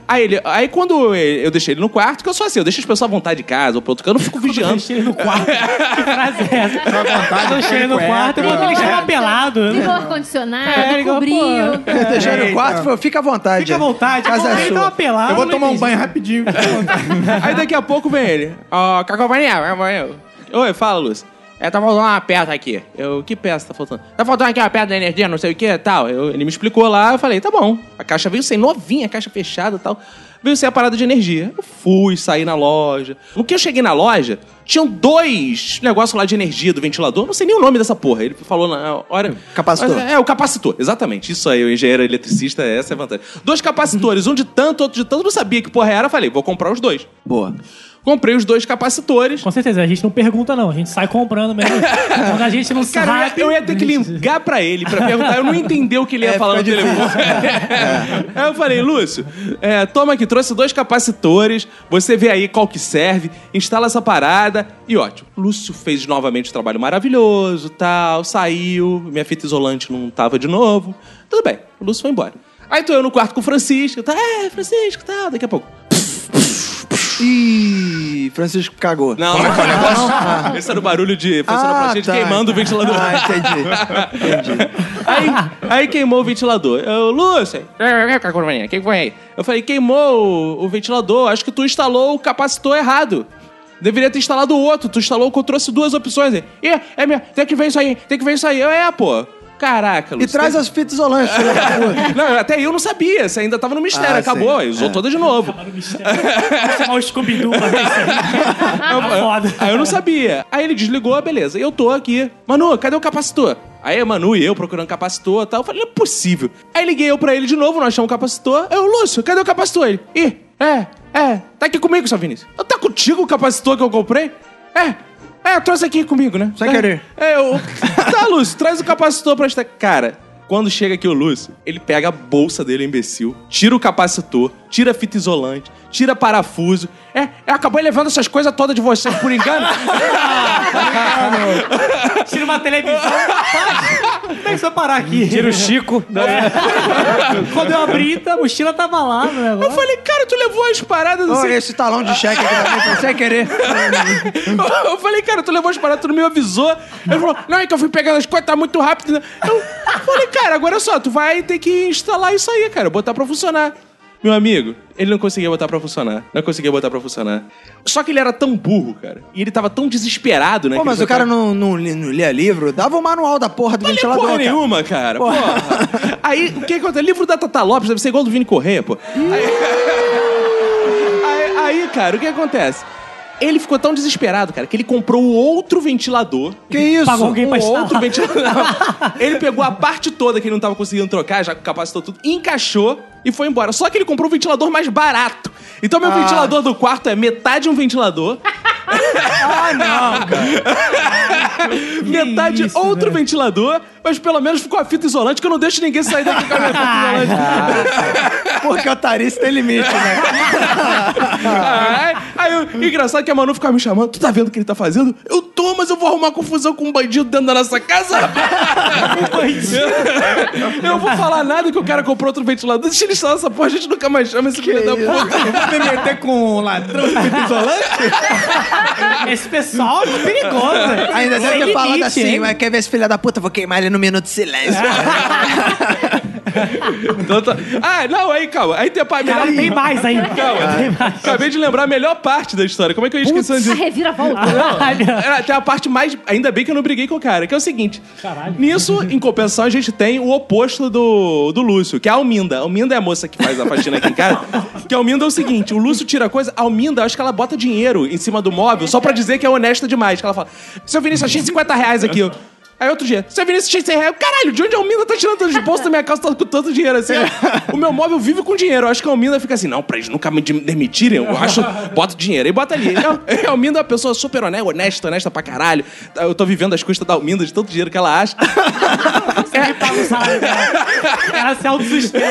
Aí, ele, aí quando eu deixei ele no quarto, que eu sou assim, eu deixo as pessoas à vontade de casa ou pro outro canto, eu não fico [LAUGHS] vigiando. Deixei ele no quarto. que frase é essa? Vontade, Deixei ele no quarto, eu vou deixar uma pelado. Ligou o ar-condicionado, É, cobriu. Deixei no Eita. quarto, falou, fica à vontade. Fica à vontade. Casa é ele sua. tava pelado. Eu vou tomar um banho rapidinho. [LAUGHS] Aí daqui a pouco vem ele. Ó, Cacofania, Oi, fala, Lúcio. É, tá faltando uma peça aqui. Eu, que peça tá faltando? Tá faltando aqui uma peça da energia, não sei o que tal. Eu- ele me explicou lá, eu falei, tá bom. A caixa veio sem novinha, a caixa fechada e tal. Veio sem a parada de energia. Eu fui, saí na loja. No que eu cheguei na loja, tinham dois negócios lá de energia do ventilador. Não sei nem o nome dessa porra. Ele falou na hora. Capacitor. Mas, é, o capacitor, exatamente. Isso aí, o engenheiro eletricista, essa é a vantagem. Dois capacitores, um de tanto, outro de tanto. Não sabia que porra era. Falei, vou comprar os dois. Boa. Comprei os dois capacitores. Com certeza, a gente não pergunta, não. A gente sai comprando mesmo. [LAUGHS] Quando a gente não Cara, eu ia- sabe. eu ia ter que ligar pra ele pra perguntar. Eu não entendi o que ele ia É, falar no telefone. [LAUGHS] Aí eu falei, Lúcio, é, toma aqui, trouxe dois capacitores. Você vê aí qual que serve, instala essa parada e ótimo. Lúcio fez novamente um trabalho maravilhoso, tal, saiu, minha fita isolante não tava de novo. Tudo bem, o Lúcio foi embora. Aí tô eu no quarto com o Francisco, tá, é, Francisco, tal, daqui a pouco. Ih, Francisco cagou. Não, Como é que é o negócio? Esse era o barulho de fluorescente tá. queimando o ventilador. Ah, entendi. Entendi. Aí, aí queimou o ventilador. Eu, Lúcio, o que foi aí? Eu falei, queimou o, o ventilador, acho que tu instalou o capacitor errado. Deveria ter instalado o outro, tu instalou, eu trouxe duas opções. Ih, é minha, tem que ver isso aí, tem que ver isso aí. Eu, é, pô. Caraca, E Lúcio. traz as fitas isolantes, puta. [LAUGHS] Não, até eu não sabia, você ainda tava no mistério, Ah, acabou, sim. usou É. toda de novo. Vou chamar o Scooby-Doo pra ver isso aí. [LAUGHS] Tá foda. Aí eu não sabia. Aí ele desligou, beleza. E eu tô aqui. Manu, cadê o capacitor? Aí a Manu e eu procurando capacitor e tal. Eu falei, não é possível. Aí liguei eu pra ele de novo, nós achamos o capacitor. Eu, Lúcio, cadê o capacitor? Ele, ih, é, é, tá aqui comigo, seu Vinícius. Eu, tá contigo o capacitor que eu comprei? É, é, eu trouxe aqui comigo, né? Sem É. querer. É, eu. Tá, Lúcio, traz o capacitor pra esta. Cara, quando chega aqui o Lúcio, ele pega a bolsa dele, imbecil, tira o capacitor, tira a fita isolante, tira parafuso. É, é acabou levando essas coisas todas de vocês por engano. [LAUGHS] Tira uma televisão. Como é que você parar aqui? Tira o Chico. Quando eu abri, a mochila tava lá no Eu negócio. falei, cara, tu levou as paradas Ô, assim. esse talão de cheque aqui também, foi sem [LAUGHS] querer. Eu falei, cara, tu levou as paradas, tu não me avisou. Ele falou, não, é que eu fui pegando as coisas, tá muito rápido. Eu falei, cara, agora só, tu vai ter que instalar isso aí, cara, botar pra funcionar. Meu amigo, ele não conseguia botar pra funcionar. Não conseguia botar pra funcionar. Só que ele era tão burro, cara. E ele tava tão desesperado, né? Pô, mas o cara não, não, não lia livro. Dava o manual da porra do Não ventilador, porra cara. nenhuma, cara. Porra. Aí, o que acontece? Livro da Tata Lopes deve ser igual do Vini Correia, pô. Aí, aí, aí, cara, o que acontece? Ele ficou tão desesperado, cara, que ele comprou outro ventilador. Que isso? Pagou alguém pra um instalar. outro ventilador. [LAUGHS] Ele pegou a parte toda que ele não tava conseguindo trocar, já capacitou tudo, encaixou e foi embora. Só que ele comprou um ventilador mais barato. Então, meu ventilador do quarto é metade um ventilador. [LAUGHS] Ah, não, cara. [LAUGHS] metade isso, outro velho. ventilador, mas pelo menos ficou a fita isolante, que eu não deixo ninguém sair daqui com a minha fita isolante. Porque o tarice tem limite, né? aí, aí eu- engraçado que a Manu ficava me chamando, tu tá vendo o que ele tá fazendo? Eu tô, mas eu vou arrumar confusão com um bandido dentro da nossa casa. [LAUGHS] eu não vou falar nada que o cara comprou outro ventilador. Deixa instalar essa porra, a gente nunca mais chama esse filho da puta. Vou me meter com um ladrão de [LAUGHS] fita isolante? Esse pessoal é perigoso. Ainda deve ter falado assim, hein? mas quer ver esse filho da puta? Vou queimar ele no minuto de silêncio. [LAUGHS] [LAUGHS] Então tá- Ah, não, aí, calma. Aí tem a parte. Cara, tem mais ainda. Calma. Tem mais. Acabei de lembrar a melhor parte da história. Como é que eu ia esquecendo A disso? [LAUGHS] reviravolta. Ai, meu- Era até a parte mais. Ainda bem que eu não briguei com o cara, que é o seguinte. Caralho. Nisso, em compensação, a gente tem o oposto do, do Lúcio, que é a Alminda. A Alminda é a moça que faz a faxina aqui em casa. [LAUGHS] Que a Alminda é o seguinte: o Lúcio tira coisa, a Alminda, acho que ela bota dinheiro em cima do móvel só pra dizer que é honesta demais. Que ela fala: Seu Vinícius, achei 50 reais aqui. Aí outro dia, seu Vinícius tinha 100 reais. Caralho, de onde a Alminda tá tirando tanto de bolsa da minha casa tá com tanto dinheiro assim? [LAUGHS] O meu móvel vive com dinheiro. Eu acho que a Alminda fica assim, não, pra eles nunca me de- demitirem, eu acho, bota dinheiro. E bota ali. Não, a Alminda é uma pessoa super honesta, honesta, honesta pra caralho. Eu tô vivendo as custas da Alminda, de tanto dinheiro que ela acha. Você paga o salário dela. [LAUGHS] Ela se autossustenta.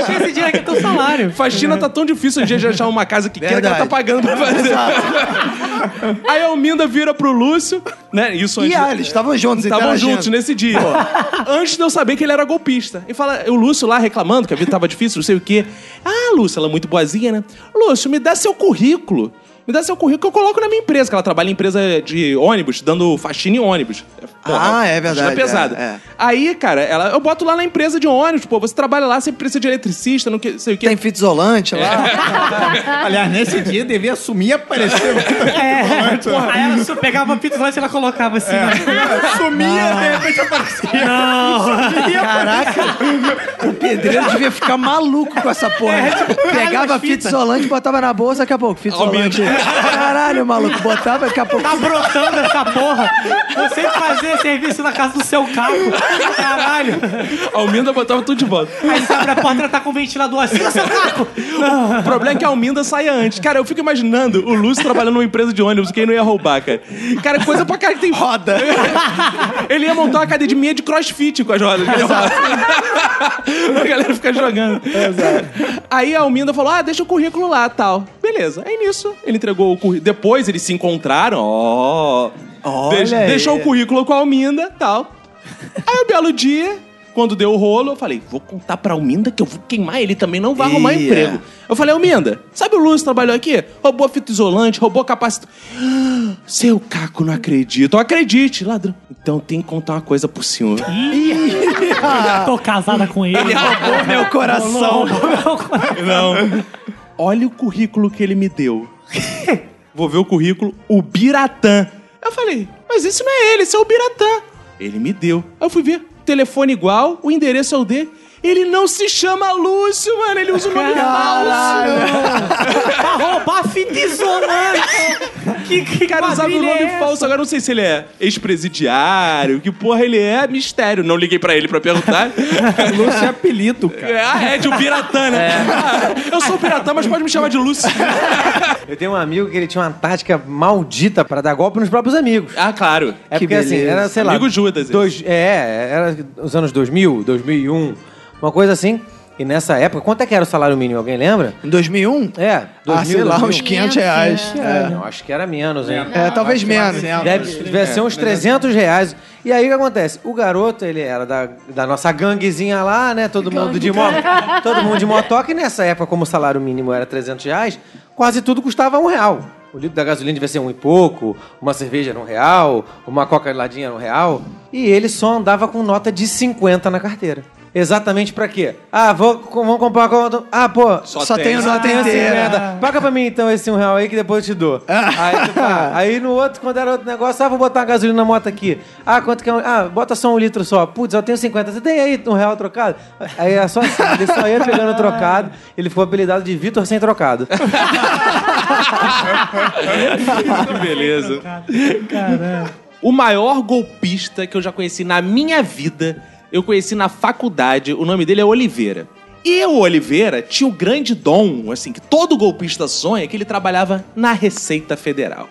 Achei esse dinheiro aqui é teu salário. Faxina tá tão difícil um dia de achar uma casa que queira que ela tá pagando pra fazer. [LAUGHS] Aí a Alminda vira pro Lúcio, né? Isso E antes. ah, eles estavam juntos, Estavam interagindo. juntos nesse dia. [LAUGHS] Antes de eu saber que ele era golpista. E fala, o Lúcio lá reclamando que a vida tava difícil, não sei o quê. Ah, Lúcio, ela é muito boazinha, né? Lúcio, me dá seu currículo. Me dá seu currículo que eu coloco na minha empresa, que ela trabalha em empresa de ônibus, dando faxina em ônibus. Ah, é faxina verdade, pesada. é, é. Aí, cara, ela, eu boto lá na empresa de ônibus, pô, você trabalha lá, você precisa de eletricista, não que- sei o quê. Tem fita isolante lá. [LAUGHS] Aliás, nesse dia devia assumir e aparecer. É, porra, aí ela só pegava a pizza lá e ela colocava assim. né? [LAUGHS] Sumia, de repente aparecia. Caraca, o pedreiro devia ficar maluco com essa porra. Pegava a fita isolante, botava na bolsa, daqui a pouco, fita isolante. Caralho, maluco, botava, daqui a pouco. Tá brotando essa porra. Você fazer serviço na casa do seu carro. Caralho. A Alminda botava tudo de volta. Aí você abre a porta ela tá com o ventilador assim, seu caco. O problema é que a Alminda saia antes. Cara, eu fico imaginando o Lúcio trabalhando numa empresa de ônibus, quem não ia roubar, cara. Cara, coisa pra cara que tem roda. Ele ia montar uma academia de crossfit com as rodas. a galera fica jogando. Aí a Alminda falou: ah, deixa o currículo lá tal. Beleza. Aí nisso, ele entregou o currículo. Depois eles se encontraram, ó. Olha Deixa- aí. deixou o currículo com a Alminda tal. Aí um belo dia, quando deu o rolo, eu falei, vou contar pra Alminda que eu vou queimar ele também, não vai arrumar Ia. emprego. Eu falei, Alminda, sabe o Lúcio trabalhou aqui? Roubou fita isolante, roubou capacitor. [GASPS] Seu Caco, não acredito. Acredite, ladrão. Então tem que contar uma coisa pro senhor. [LAUGHS] Tô casada com ele. Ele roubou meu coração. Não. Olha o currículo que ele me deu. [LAUGHS] Vou ver o currículo, o Biratã. Eu falei, mas esse não é ele, esse é o Biratã. Ele me deu. Aí eu fui ver, telefone igual, o endereço é o dele. Ele não se chama Lúcio, mano, ele usa o nome falso. [LAUGHS] Pra roubar fita isolante. Que, que Cara, usava o nome é falso. Agora não sei se ele é ex-presidiário, que porra ele é, mistério. Não liguei pra ele pra perguntar. [LAUGHS] Lúcio é apelido, cara. É, ah, é de um Biratã, né? Ah, eu sou o Biratã, mas pode me chamar de Lúcio. [LAUGHS] Eu tenho um amigo que ele tinha uma tática maldita pra dar golpe nos próprios amigos. Ah, claro. É Que porque assim, beleza. era, sei lá. Amigo Judas. Dois, é, era os anos 2000, 2001, uma coisa assim. E nessa época, quanto é que era o salário mínimo? Alguém lembra? Em 2001? É, 2000, Ah, sei lá, 2001. uns 500 reais. É, Não, acho que era menos, hein? É, talvez menos. Deve, deve ser uns 300 reais. E aí o que acontece? O garoto, ele era da, da nossa ganguezinha lá, né? Todo mundo de moto. Todo mundo de motoca. E nessa época, como o salário mínimo era 300 reais, quase tudo custava um real. O litro da gasolina devia ser um e pouco, uma cerveja era um real, uma coca geladinha era um real. E ele só andava com nota de 50 na carteira. Exatamente pra quê? Ah, vou, com- vamos comprar uma... Ah, pô, Só, tenho tem. tem inteira. 50. Paga pra mim então esse um real aí que depois eu te dou. aí, tu tá. Aí no outro, quando era outro negócio, ah, vou botar uma gasolina na moto aqui. Ah, quanto que é um... Ah, bota só um litro só. Putz, eu tenho 50. Você tem aí um real trocado? Aí é só assim, ele só ia pegando trocado. Ele foi apelidado de Vitor sem trocado. que beleza. O maior golpista que eu já conheci na minha vida, eu conheci na faculdade. O nome dele é Oliveira. E o Oliveira tinha o grande dom, assim, que todo golpista sonha, que ele trabalhava na Receita Federal.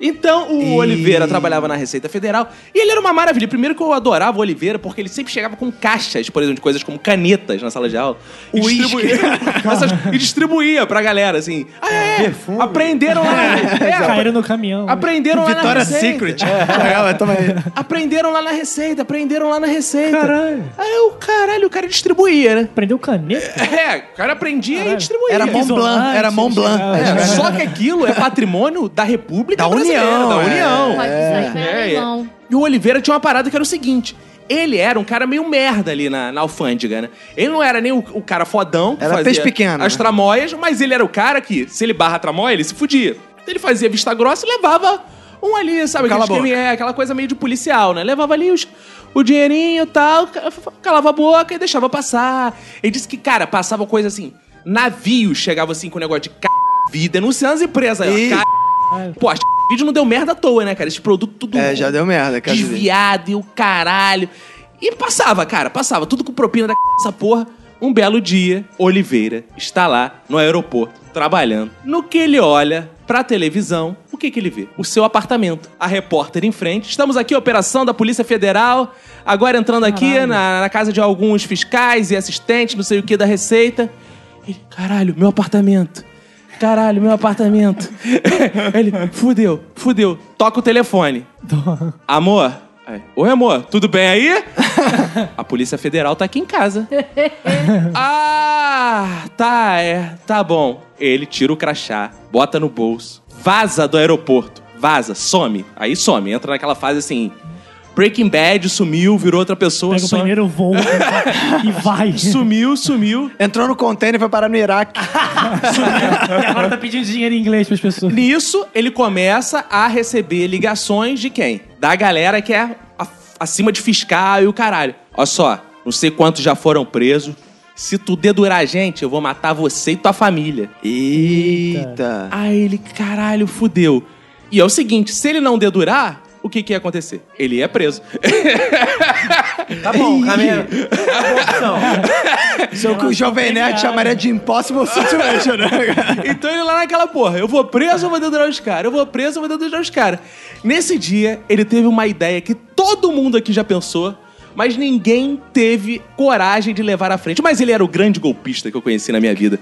Então, o Oliveira trabalhava na Receita Federal e ele era uma maravilha. Primeiro que eu adorava o Oliveira, porque ele sempre chegava com caixas, por exemplo, de coisas como canetas na sala de aula. E Uísque. distribuía, [LAUGHS] Essas- e distribuía pra galera, assim. Ah, é, Perfume. Aprenderam lá. [LAUGHS] É, Caíram no caminhão. Aprenderam lá na Vitória Receita. Secret. [LAUGHS] Toma aí. Aprenderam lá na Receita, aprenderam lá na Receita. Caralho. Aí o caralho, o cara distribuía, né? Prendeu caneta? É, o cara aprendia e distribuía. Era Mont Blanc, era Mont Blanc. É, só que aquilo é patrimônio da República Da Brasileira, União, da é. União. Sair pra É, é. E o Oliveira tinha uma parada que era o seguinte. Ele era um cara meio merda ali na, na alfândega, né? Ele não era nem o, o cara fodão. que Era fazia peixe pequeno, As né? tramóias, mas ele era o cara que, se ele barra a tramóia, ele se fudia. Ele fazia vista grossa e levava um ali, sabe? Cala aquele a boca. esquema- É, aquela coisa meio de policial, né? Levava ali os, o dinheirinho e tal, ca- calava a boca e deixava passar. Ele disse que, cara, passava coisa assim. Navios chegavam assim com o negócio de c... vida, denunciando as empresas aí, ó. c... Pô, a c... vídeo não deu merda à toa, né, cara? Esse produto tudo É, já deu merda, cara. desviado e o caralho. E passava, cara, passava. Tudo com propina da c... essa porra. Um belo dia, Oliveira está lá no aeroporto, trabalhando. No que ele olha pra televisão, o que que ele vê? O seu apartamento. A repórter em frente. Estamos aqui, operação da Polícia Federal. Agora entrando aqui na, na casa de alguns fiscais e assistentes, não sei o que, da Receita. Ele, caralho, meu apartamento. Caralho, meu apartamento. [LAUGHS] Ele, fudeu, fudeu. Toca o telefone. Amor. Aí, Oi, amor, tudo bem aí? [LAUGHS] A Polícia Federal tá aqui em casa. [LAUGHS] ah, tá, é, tá bom. Ele tira o crachá, bota no bolso, vaza do aeroporto, vaza, some. Aí some, entra naquela fase assim. Breaking Bad sumiu, virou outra pessoa. Pega o some. primeiro voo [LAUGHS] e vai. Sumiu, sumiu. Entrou no container e foi parar no Iraque. E [LAUGHS] agora tá pedindo dinheiro em inglês pras pessoas. Nisso, ele começa a receber ligações de quem? Da galera que é acima de fiscal e o caralho. Olha só, não sei quantos já foram presos. Se tu dedurar a gente, eu vou matar você e tua família. Eita. Aí ele, caralho, fudeu. E é o seguinte, se ele não dedurar, o que, que ia acontecer? Ele ia preso. Tá bom, caminho. É uma boa opção. Isso é o que o Jovem Nerd chamaria de impossible situation, né? cara? [LAUGHS] Então ele lá naquela porra, eu vou preso ou vou dedurar os caras? Eu vou preso ou vou dedurar os caras? Nesse dia, ele teve uma ideia que todo mundo aqui já pensou, mas ninguém teve coragem de levar à frente. Mas ele era o grande golpista que eu conheci na minha vida.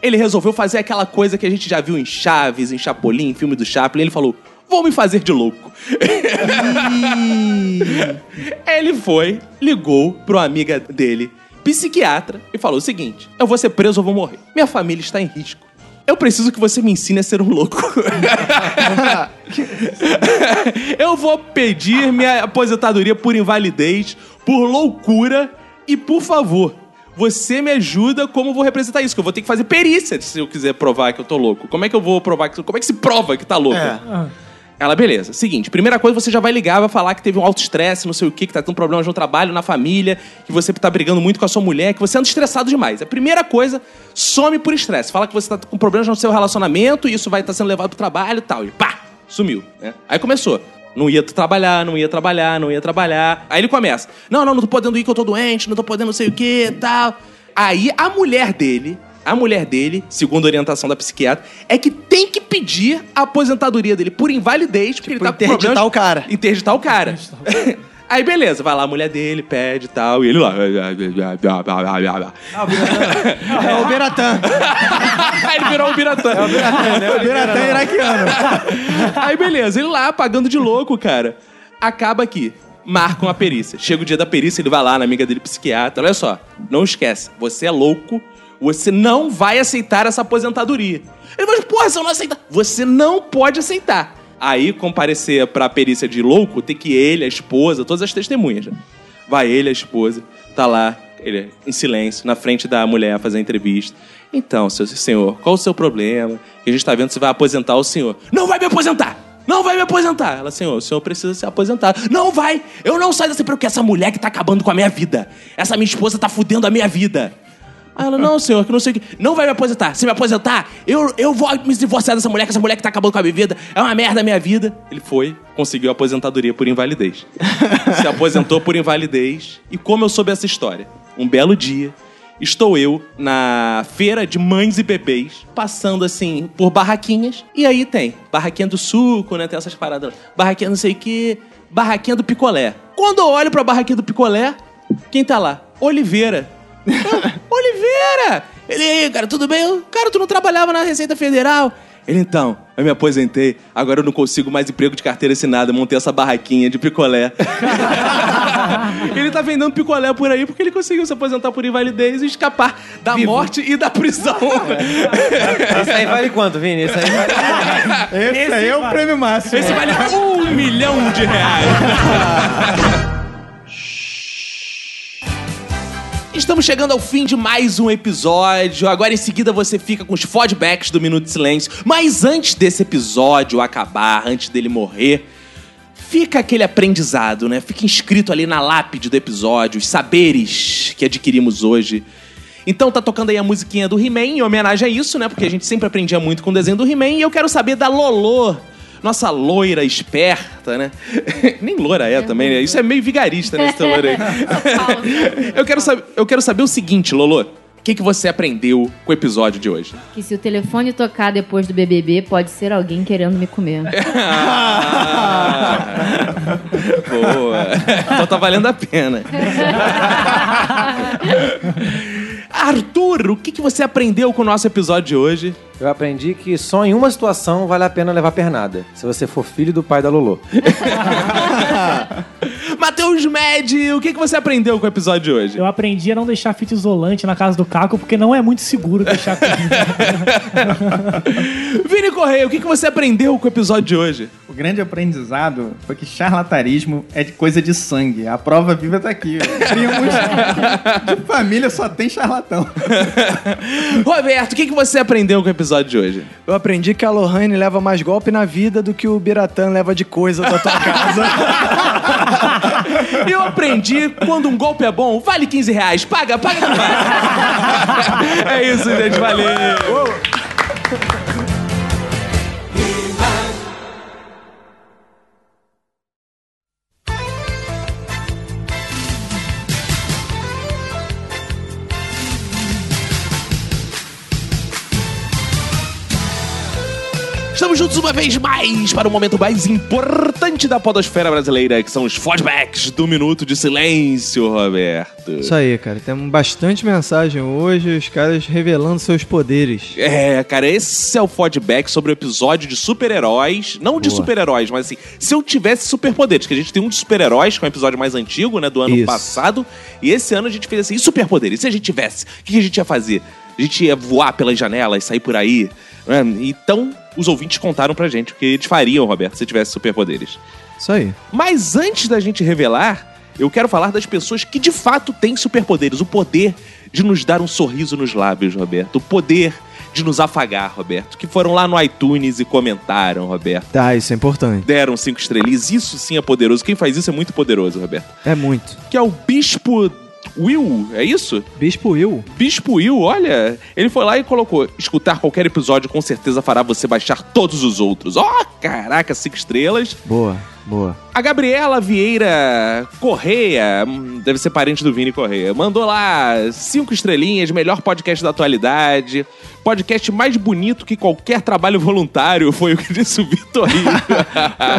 Ele resolveu fazer aquela coisa que a gente já viu em Chaves, em Chapolin, em filme do Chaplin. Ele falou, vou me fazer de louco. ele foi, ligou pro amiga dele, psiquiatra, e falou o seguinte: Eu vou ser preso ou vou morrer. Minha família está em risco. Eu preciso que você me ensine a ser um louco. [LAUGHS] Eu vou pedir minha aposentadoria por invalidez, por loucura e, por favor, você me ajuda como eu vou representar isso, que eu vou ter que fazer perícia se eu quiser provar que eu tô louco. Como é que eu vou provar que como é que se prova que tá louco? É. Ela, beleza. Seguinte, primeira coisa, você já vai ligar, vai falar que teve um alto estresse, não sei o que, que tá tendo problemas no trabalho, na família, que você tá brigando muito com a sua mulher, que você anda estressado demais. A primeira coisa, some por estresse. Fala que você tá com problemas no seu relacionamento e isso vai estar sendo levado pro trabalho e tal. E pá, sumiu. Né? Aí começou. Não ia trabalhar, não ia trabalhar, não ia trabalhar. Aí ele começa. Não, não, não tô podendo ir que eu tô doente, não tô podendo não sei o que tal. Aí a mulher dele, a mulher dele, segundo a orientação da psiquiatra, é que tem que pedir a aposentadoria dele por invalidez, porque ele tá com interditar problemas- o cara. Interditar o cara. [LAUGHS] Aí beleza, vai lá a mulher dele, pede e tal, e ele lá. É o Beratã. ele virou o Biratã. O Beratã [LAUGHS] é iraquiano. [LAUGHS] Aí beleza, ele lá pagando de louco, cara. Acaba aqui. Marcam a perícia. Chega o dia da perícia, ele vai lá na amiga dele, psiquiatra. Olha só, não esquece, você é louco, você não vai aceitar essa aposentadoria. Ele vai, porra, se eu não aceitar. Você não pode aceitar. Aí, comparecer pra perícia de louco, tem que ele, a esposa, todas as testemunhas. né? Vai ele, a esposa, tá lá, ele em silêncio, na frente da mulher, fazer a entrevista. Então, seu senhor, qual o seu problema? Que a gente tá vendo você vai aposentar o senhor. Não vai me aposentar! Não vai me aposentar! Ela, senhor, o senhor precisa se aposentar. Não vai! Eu não saio dessa porque essa mulher que tá acabando com a minha vida. Essa minha esposa tá fudendo a minha vida. Aí ela, não, senhor, que não sei o que. Não vai me aposentar. Se me aposentar, eu, eu vou me divorciar dessa mulher, que essa mulher que tá acabando com a minha vida. É uma merda a minha vida. Ele foi, conseguiu a aposentadoria por invalidez. [LAUGHS] Se aposentou por invalidez. E como eu soube essa história? Um belo dia, estou eu na feira de mães e bebês, passando assim por barraquinhas. E aí tem barraquinha do suco, né? Tem essas paradas lá. Barraquinha não sei o que. Barraquinha do picolé. Quando eu olho pra barraquinha do picolé, quem tá lá? Oliveira. Oliveira! Ele, aí, cara, tudo bem? Cara, tu não trabalhava na Receita Federal? Ele, então, eu me aposentei, agora eu não consigo mais emprego de carteira assinada, montei essa barraquinha de picolé. [LAUGHS] ele tá vendendo picolé por aí porque ele conseguiu se aposentar por invalidez e escapar da morte e da prisão. Esse aí vale quanto, Vini? Esse aí vale Esse, aí é o prêmio máximo. Esse vale um milhão de reais. [LAUGHS] Estamos chegando ao fim de mais um episódio. Agora em seguida você fica com os feedbacks do Minuto de Silêncio. Mas antes desse episódio acabar, antes dele morrer, fica aquele aprendizado, né? Fica inscrito ali na lápide do episódio, os saberes que adquirimos hoje. Então tá tocando aí a musiquinha do He-Man em homenagem a isso, né? Porque a gente sempre aprendia muito com o desenho do He-Man e eu quero saber da Lolô. Nossa loira esperta, né? [LAUGHS] Nem loira é também, né? Isso é meio vigarista, né, esse loira aí. [LAUGHS] eu, quero saber, eu quero saber o seguinte, Lolo. O que, que você aprendeu com o episódio de hoje? Que se o telefone tocar depois do BBB, pode ser alguém querendo me comer. Ah, [LAUGHS] boa. Então tá valendo a pena. Arthur, o que, que você aprendeu com o nosso episódio de hoje? Eu aprendi que só em uma situação vale a pena levar pernada. Se você for filho do pai da Lolo. [LAUGHS] Matheus Med, o que, que você aprendeu com o episódio de hoje? Eu aprendi a não deixar fita isolante na casa do Caco, porque não é muito seguro deixar [LAUGHS] Vini Correia, o que, que você aprendeu com o episódio de hoje? O grande aprendizado foi que charlatarismo é de coisa de sangue. A prova viva tá aqui. Primos [LAUGHS] de família só tem charlatão. Roberto, o que, que você aprendeu com o episódio de hoje? Eu aprendi que a Lohane leva mais golpe na vida do que o Biratã leva de coisa da tua casa. [LAUGHS] Eu aprendi quando um golpe é bom, vale 15 reais. Paga, paga demais. [LAUGHS] É isso, gente. Valeu. Estamos juntos uma vez mais para o momento mais importante da podosfera brasileira, que são os fodbacks do Minuto de Silêncio, Roberto. Isso aí, cara. Temos bastante mensagem hoje, os caras revelando seus poderes. É, cara, esse é o feedback sobre o episódio de super-heróis. Não de Boa. super-heróis, mas assim, se eu tivesse superpoderes, que a gente tem um de super-heróis, que é um episódio mais antigo, né, do ano Isso. passado, e esse ano a gente fez assim, e superpoderes? Se a gente tivesse, o que a gente ia fazer? A gente ia voar pelas janelas, sair por aí, né? Então, os ouvintes contaram pra gente o que eles fariam, Roberto, se tivesse superpoderes. Isso aí. Mas antes da gente revelar, eu quero falar das pessoas que de fato têm superpoderes. O poder de nos dar um sorriso nos lábios, Roberto. O poder de nos afagar, Roberto. Que foram lá no iTunes e comentaram, Roberto. Tá, isso é importante. Deram cinco estrelinhas. Isso sim é poderoso. Quem faz isso é muito poderoso, Roberto. É muito. Que é o Bispo Will, é isso? Bispo Will. Bispo Will, olha, ele foi lá e colocou: escutar qualquer episódio com certeza fará você baixar todos os outros. Ó, caraca, cinco estrelas. Boa, boa. A Gabriela Vieira Correia, hum, deve ser parente do Vini Correia, mandou lá cinco estrelinhas, melhor podcast da atualidade, podcast mais bonito que qualquer trabalho voluntário, foi o que [LAUGHS] disse o Vitor [LAUGHS]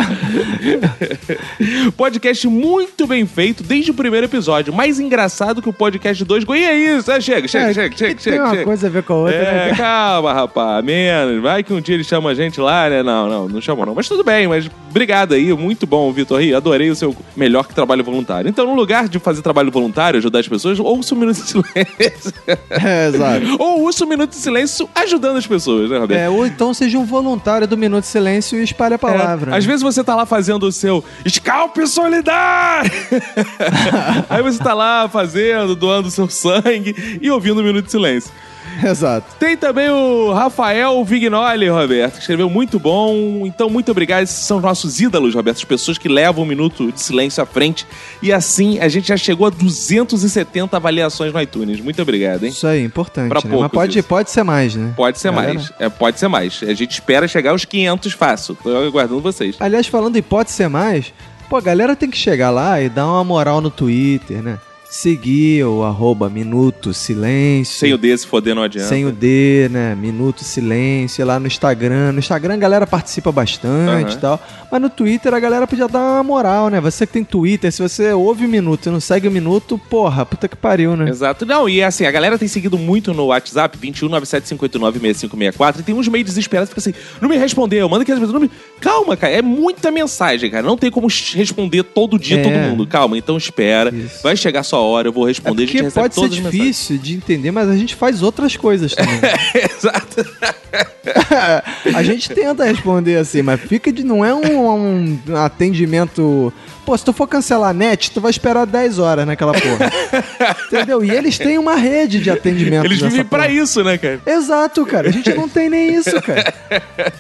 podcast muito bem feito desde o primeiro episódio, mais engraçado que o podcast 2. E é isso, é, chega, chega, É, chega, que chega, tem chega. uma chega. coisa a ver com a outra, né, É, [LAUGHS] cara? calma, rapaz, menos. Vai que um dia ele chama a gente lá, né? Não, não, não chamou não. Mas tudo bem, mas obrigado aí, muito bom, Vitor Rio. Adorei o seu melhor que trabalho voluntário. Então, no lugar de fazer trabalho voluntário, ajudar as pessoas, ouça um minuto de silêncio. [LAUGHS] É, exato. Ou ouça um minuto de silêncio ajudando as pessoas, né, Roberto? É, ou então seja um voluntário do Minuto de Silêncio e espalhe a palavra. né? É, às vezes você tá lá fazendo o seu Scalp Solidário! [LAUGHS] Aí você tá lá fazendo, doando seu sangue e ouvindo um minuto de silêncio. [LAUGHS] Exato. Tem também o Rafael Vignoli, Roberto, que escreveu muito bom. Então, muito obrigado. Esses são nossos ídolos, Roberto, as pessoas que levam um minuto de silêncio à frente. E assim, a gente já chegou a 270 avaliações no iTunes. Muito obrigado, hein? Isso aí, importante. Pra né? poucos Mas pode, isso. pode ser mais, né? Pode ser Galera. mais. É, pode ser mais. A gente espera chegar aos 500 fácil. Tô aguardando vocês. Aliás, falando em pode ser mais, pô, a galera tem que chegar lá e dar uma moral no Twitter, né? Seguir o arroba Minuto Silêncio. Sem o D, se foder, não adianta. Sem o D, né? Minuto Silêncio, lá no Instagram. No Instagram a galera participa bastante e tal. Mas no Twitter a galera podia dar uma moral, né? Você que tem Twitter, se você ouve o Minuto e não segue o Minuto, porra, puta que pariu, né? Exato. Não, e assim, a galera tem seguido muito no WhatsApp, 21 9759 6564, e tem uns meio desesperados, fica assim, não me respondeu, manda que as pessoas não me... Calma, cara, é muita mensagem, cara. Não tem como responder todo dia É. todo mundo. Calma, então espera. Isso. Vai chegar sua hora, eu vou É responder, a gente recebe pode ser difícil de entender, mas a gente faz outras coisas também. [LAUGHS] Exato. [LAUGHS] a gente tenta responder assim, mas fica de. Não é um, um atendimento. Pô, se tu for cancelar a net, tu vai esperar 10 horas naquela porra. [LAUGHS] Entendeu? E eles têm uma rede de atendimento. Eles vivem pra isso, né, cara? Exato, cara. A gente não tem nem isso, cara.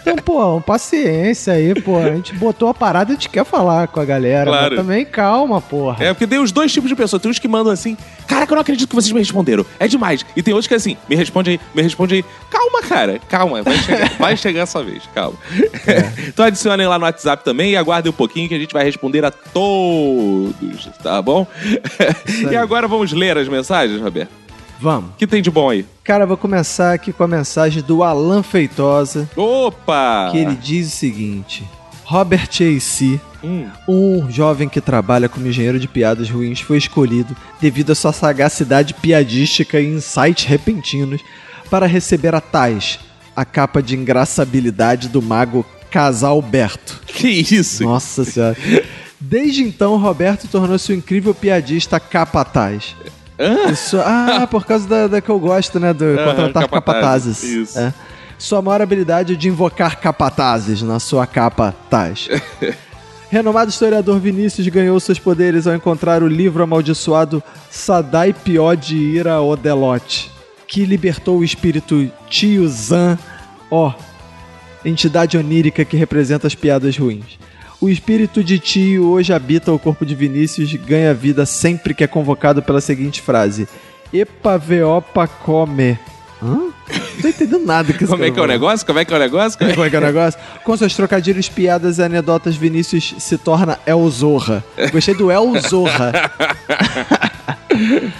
Então, pô, paciência aí, pô. A gente botou a parada, a gente quer falar com a galera. Claro. Mas também calma, porra. É, porque tem os dois tipos de pessoas. Tem uns que mandam assim. Caraca, eu não acredito que vocês me responderam. É demais. E tem outros que é assim, me responde aí, me responde aí. Calma, cara, calma. Vai chegar, [LAUGHS] vai chegar a sua vez, calma. [LAUGHS] então adicionem lá no WhatsApp também e aguardem um pouquinho que a gente vai responder a todos, tá bom? e agora vamos ler as mensagens, Roberto. Vamos. O que tem de bom aí? Cara, vou começar aqui com a mensagem do Alan Feitosa, Opa! que ele diz o seguinte: Robert A.C., Hum. um jovem que trabalha como engenheiro de piadas ruins, foi escolhido devido à sua sagacidade piadística e insights repentinos para receber a Tais, a capa de engraçabilidade do mago Casalberto. Que isso? Nossa senhora. Desde então, Roberto tornou-se um incrível piadista capataz. Isso, ah, por causa da, da que eu gosto, né? Do Aham, contratar capatazes, capatazes. isso. É. Sua maior habilidade é de invocar capatazes na sua capa Taz. [LAUGHS] Renomado historiador Vinícius ganhou seus poderes ao encontrar o livro amaldiçoado Sadai Pió de Ira Odelote, que libertou o espírito Tio Zan, ó, entidade onírica que representa as piadas ruins. O espírito de Tio hoje habita o corpo de Vinícius e ganha vida sempre que é convocado pela seguinte frase: Epa veopa come. Hã? Não tô entendendo nada que Como é que é o negócio? Como é que é o negócio? Como é que é o negócio? Com seus trocadilhos, piadas e anedotas, Vinícius se torna El Zorra. Gostei do El Zorra. [LAUGHS]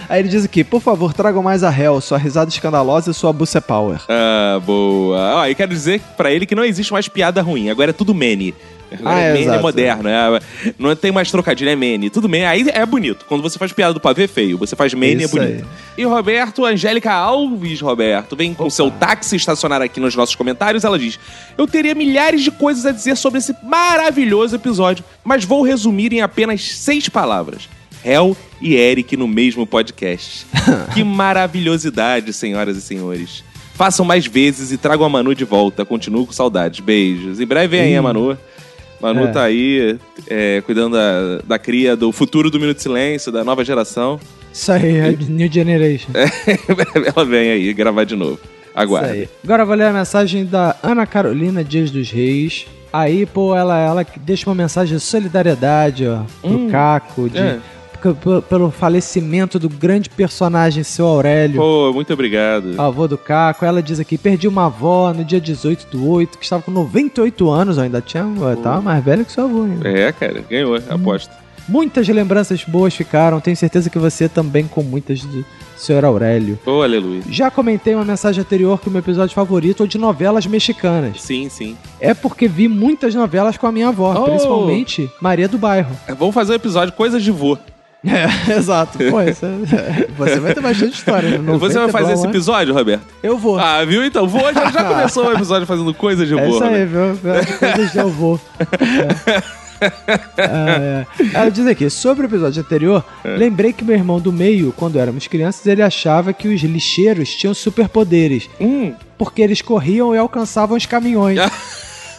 Aí ele diz aqui, por favor, tragam mais a Hell, sua risada escandalosa e sua buce power. Ah, boa. Ó, eu quero dizer pra ele que não existe mais piada ruim. Agora é tudo mene. Agora Ah, é, é, mene é moderno. é- não tem mais trocadilho, é mene. Tudo mene. Aí é bonito. Quando você faz piada do pavê, é feio. Você faz mene, Isso é bonito. E Roberto, Angélica Alves, Roberto, vem com seu táxi estacionar aqui nos nossos comentários. Ela diz: Eu teria milhares de coisas a dizer sobre esse maravilhoso episódio, mas vou resumir em apenas seis palavras. Hel e Eric no mesmo podcast. [LAUGHS] que maravilhosidade, senhoras e senhores. Façam mais vezes e tragam a Manu de volta. Continuo com saudades. Beijos. Em breve vem aí a Manu. Manu É. tá aí é, cuidando da, da cria do futuro do Minuto de Silêncio, da nova geração. Isso aí, é New Generation. [LAUGHS] Ela vem aí gravar de novo. Aí. Agora eu vou ler a mensagem da Ana Carolina Dias dos Reis. Aí, pô, ela, ela deixa uma mensagem de solidariedade, ó, pro Caco, de, É. p- pelo falecimento do grande personagem seu Aurélio. Pô, muito obrigado. avô do Caco. Ela diz aqui: perdi uma avó no dia 18 do 8, que estava com 98 anos, ainda tinha. Tava mais velho que seu avô ainda. É, cara, ganhou, aposto. Muitas lembranças boas ficaram, tenho certeza que você também com muitas do senhor Aurélio. Ô, aleluia. Já comentei uma mensagem anterior que o meu episódio favorito é de novelas mexicanas. Sim, sim. É porque vi muitas novelas com a minha avó, Oh. principalmente Maria do Bairro. É, Vamos fazer um episódio Coisas de Vô. É, [LAUGHS] exato. Pô, isso é- você vai ter bastante história. né? Você vai 90 fazer esse episódio, Roberto? Eu vou. Ah, viu? Então, Vô já, já [LAUGHS] começou o episódio fazendo Coisas de É isso aí, Roberto. viu? Coisas de avô. [LAUGHS] É. É, é. Ela diz aqui, sobre o episódio anterior, É. lembrei que meu irmão do meio, quando éramos crianças, ele achava que os lixeiros tinham superpoderes, Hum, porque eles corriam e alcançavam os caminhões.